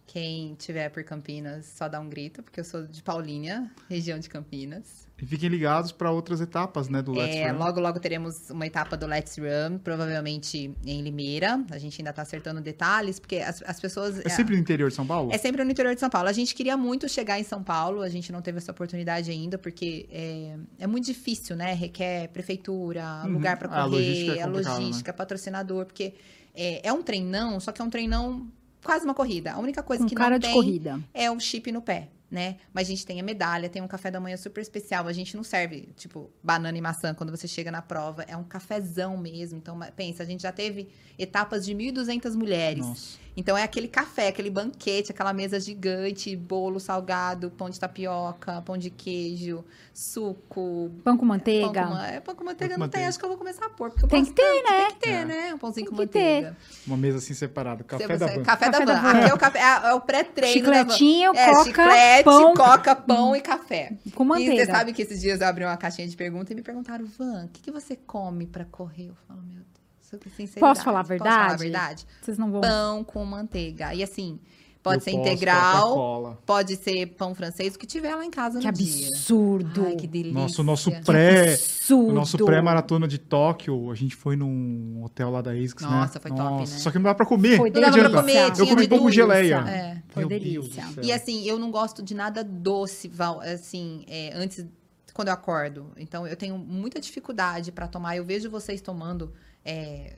Quem tiver por Campinas, só dá um grito, porque eu sou de Paulínia, região de Campinas. E fiquem ligados para outras etapas, né, do Let's É, Run. logo, logo teremos uma etapa do Let's Run, provavelmente em Limeira. A gente ainda tá acertando detalhes, porque as, as pessoas... É sempre no interior de São Paulo? É sempre no interior de São Paulo. A gente queria muito chegar em São Paulo, a gente não teve essa oportunidade ainda, porque é, é muito difícil, né? Requer prefeitura, Uhum. lugar para Ah, a logística correr, é a né? logística, patrocinador, porque é, é um treinão, só que é um treinão quase uma corrida. A única coisa Com que cara não de tem corrida. é o chip no pé, né? Mas a gente tem a medalha, tem um café da manhã super especial. A gente não serve, tipo, banana e maçã quando você chega na prova. É um cafezão mesmo. Então, pensa, a gente já teve etapas de 1.200 mulheres. Nossa. Então é aquele café, aquele banquete, aquela mesa gigante, bolo salgado, pão de tapioca, pão de queijo, suco. Pão com Pão manteiga. com, ma- é, pão com manteiga Pão com não tem, manteiga. acho que eu vou começar a pôr. Porque Tem que ter, tanto, né? Tem que ter, É. né? Um pãozinho Tem com que ter. manteiga. Uma mesa assim separada. Café Você- da van. Café, Café da da van. van. Aqui é o, café, é, é o pré-treino da van. Chicletinho, É, coca, chiclete, pão coca, pão e café. com E manteiga. você sabe que esses dias eu abri uma caixinha de perguntas e me perguntaram, Van, o que, que você come pra correr? Eu falo, meu Deus. Posso falar a Posso falar a verdade? verdade? Vocês não vão... Pão com manteiga. E assim, pode Eu ser posso, integral, pode ser pão francês, o que tiver lá em casa Que no dia. absurdo. Ai, que delícia. Nosso, nosso Que pré... absurdo. O nosso pré-maratona de Tóquio, a gente foi num hotel lá da ASICS, né? Nossa, foi top, Nossa, né? Só que não dá pra comer. Foi não Não dava pra comer, Eu comi de pão com geleia. É. Foi Meu delícia. E assim, eu não gosto de nada doce, assim, é, antes, quando eu acordo. Então, eu tenho muita dificuldade pra tomar. Eu vejo vocês tomando. É,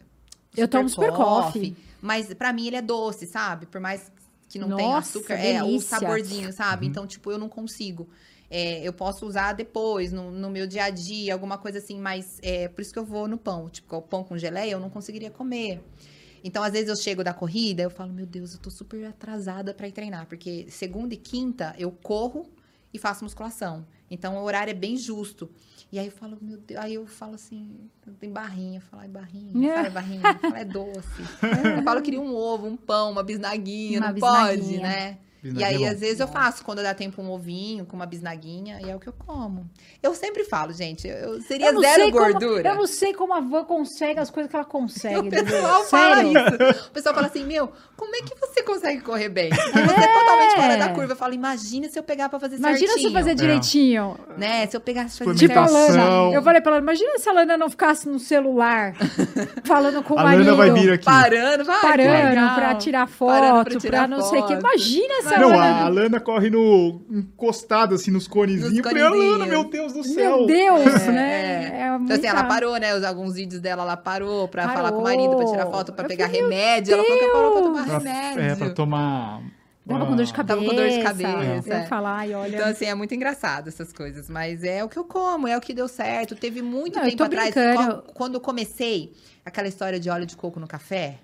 Eu tomo super coffee. Mas pra mim ele é doce, sabe? Por mais que não tenha Nossa, açúcar, é o delícia. saborzinho, sabe? Uhum. Então, tipo, eu não consigo. É, eu posso usar depois, no, no meu dia a dia, alguma coisa assim, mas é por isso que eu vou no pão. Tipo, o pão com geleia eu não conseguiria comer. Então, às vezes eu chego da corrida, eu falo, meu Deus, eu tô super atrasada pra ir treinar, porque segunda e quinta eu corro e faço musculação. Então, o horário é bem justo. E aí eu falo, meu Deus, aí eu falo assim, tem barrinha, eu falo, ai, barrinha, É. sabe, barrinha, eu falo, é doce. (laughs) Eu falo, eu queria um ovo, um pão, uma bisnaguinha, Uma não pode, bisnaguinha. E Bisnaguinha aí, é às vezes, eu faço, quando dá tempo, um ovinho com uma bisnaguinha, e é o que eu como. Eu sempre falo, gente, eu seria Eu zero sei como- gordura. eu não sei como a van consegue as coisas que ela consegue. (laughs) O pessoal fala Sério. isso. O pessoal fala assim, meu, como é que você consegue correr bem? E você é totalmente fora da curva. Eu falo, imagina se eu pegar pra fazer Imagina certinho. se fazer direitinho. Né? Se eu pegasse pra fazer Tipo a. Lana. Eu falei pra ela, imagina se a Lana não ficasse no celular (laughs) falando com o A marido. Lana vai vir aqui. Parando, vai. Parando legal. pra tirar foto, pra, pra tirar não sei o que. foto. Imagina se a Não, a Lana corre no encostada assim nos conezinhos. Nos Eu falei, "Ah, Lana, conezinhos. meu Deus do céu. Meu Deus, É, né? é. É Então, assim, ela parou, né? Os- Alguns vídeos dela, ela parou pra Parou. falar com o marido, pra tirar foto, pra Eu pegar falei, remédio. Ela falou que parou pra tomar Pra- remédio. é, pra tomar Tava com dor de Ah. cabeça. Tava com dor de cabeça, é. falar, ai, olha. Então, assim, é muito engraçado essas coisas. Mas é o que eu como, é o que deu certo. Teve muito Não, tempo atrás, brincando. quando eu comecei, aquela história de óleo de coco no café.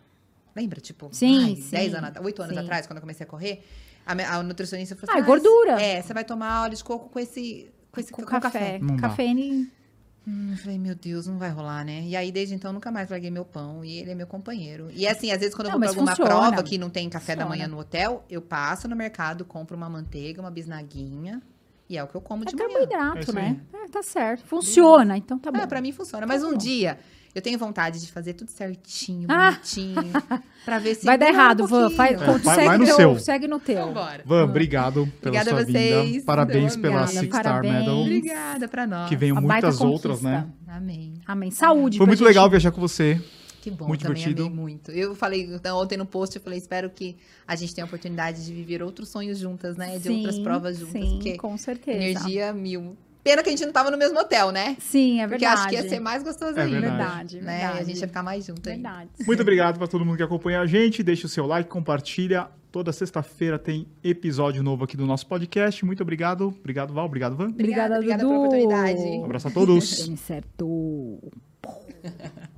Lembra? Tipo, Sim, ai, sim, 10 anos, at- 8 anos sim. atrás, quando eu comecei a correr, a, a nutricionista falou Ah, assim: é gordura. É, você vai tomar óleo de coco com esse. Com esse com com café. Dá. Cafeína. Hum, eu falei, meu Deus, não vai rolar, né? E aí, desde então, nunca mais larguei meu pão. E ele é meu companheiro. E assim, às vezes, quando eu Não, vou pra alguma funciona. prova que não tem café da Funciona. manhã no hotel, eu passo no mercado, compro uma manteiga, uma bisnaguinha. E é o que eu como É de manhã. É carboidrato, né? É, tá certo. Funciona, então tá bom. É, pra mim funciona. Mas Tá um dia, eu tenho vontade de fazer tudo certinho, Ah! bonitinho. (laughs) pra ver se Vai dar errado, um Van. Faz, É, vai- segue, vai no teu, seu. segue no teu. Então, bora. Van, obrigado pela Obrigada sua a vocês. vinda. Parabéns pela amei. Six Star Parabéns. Medal. Obrigada pra nós. Que venham muitas outras, né? Amém. Amém. Saúde. Foi muito gente. legal viajar com você. Que bom, Muito também divertido. amei muito. Eu falei então, ontem no post, eu falei, espero que a gente tenha a oportunidade de viver outros sonhos juntas, né? De outras Sim, provas juntas, Sim, porque com certeza. energia mil. Pena que a gente não tava no mesmo hotel, né? Sim, é Porque verdade. acho que ia ser mais gostoso É ainda. verdade. Verdade, Né? verdade. A gente ia ficar mais junto aí. Verdade. Muito obrigado para todo mundo que acompanha a gente. Deixa o seu like, compartilha. Toda sexta-feira tem episódio novo aqui do nosso podcast. Muito obrigado. Obrigado, Val. Obrigado, Van. Obrigada, Obrigada, obrigada pela oportunidade. Um abraço a todos. (laughs) Certo. (laughs)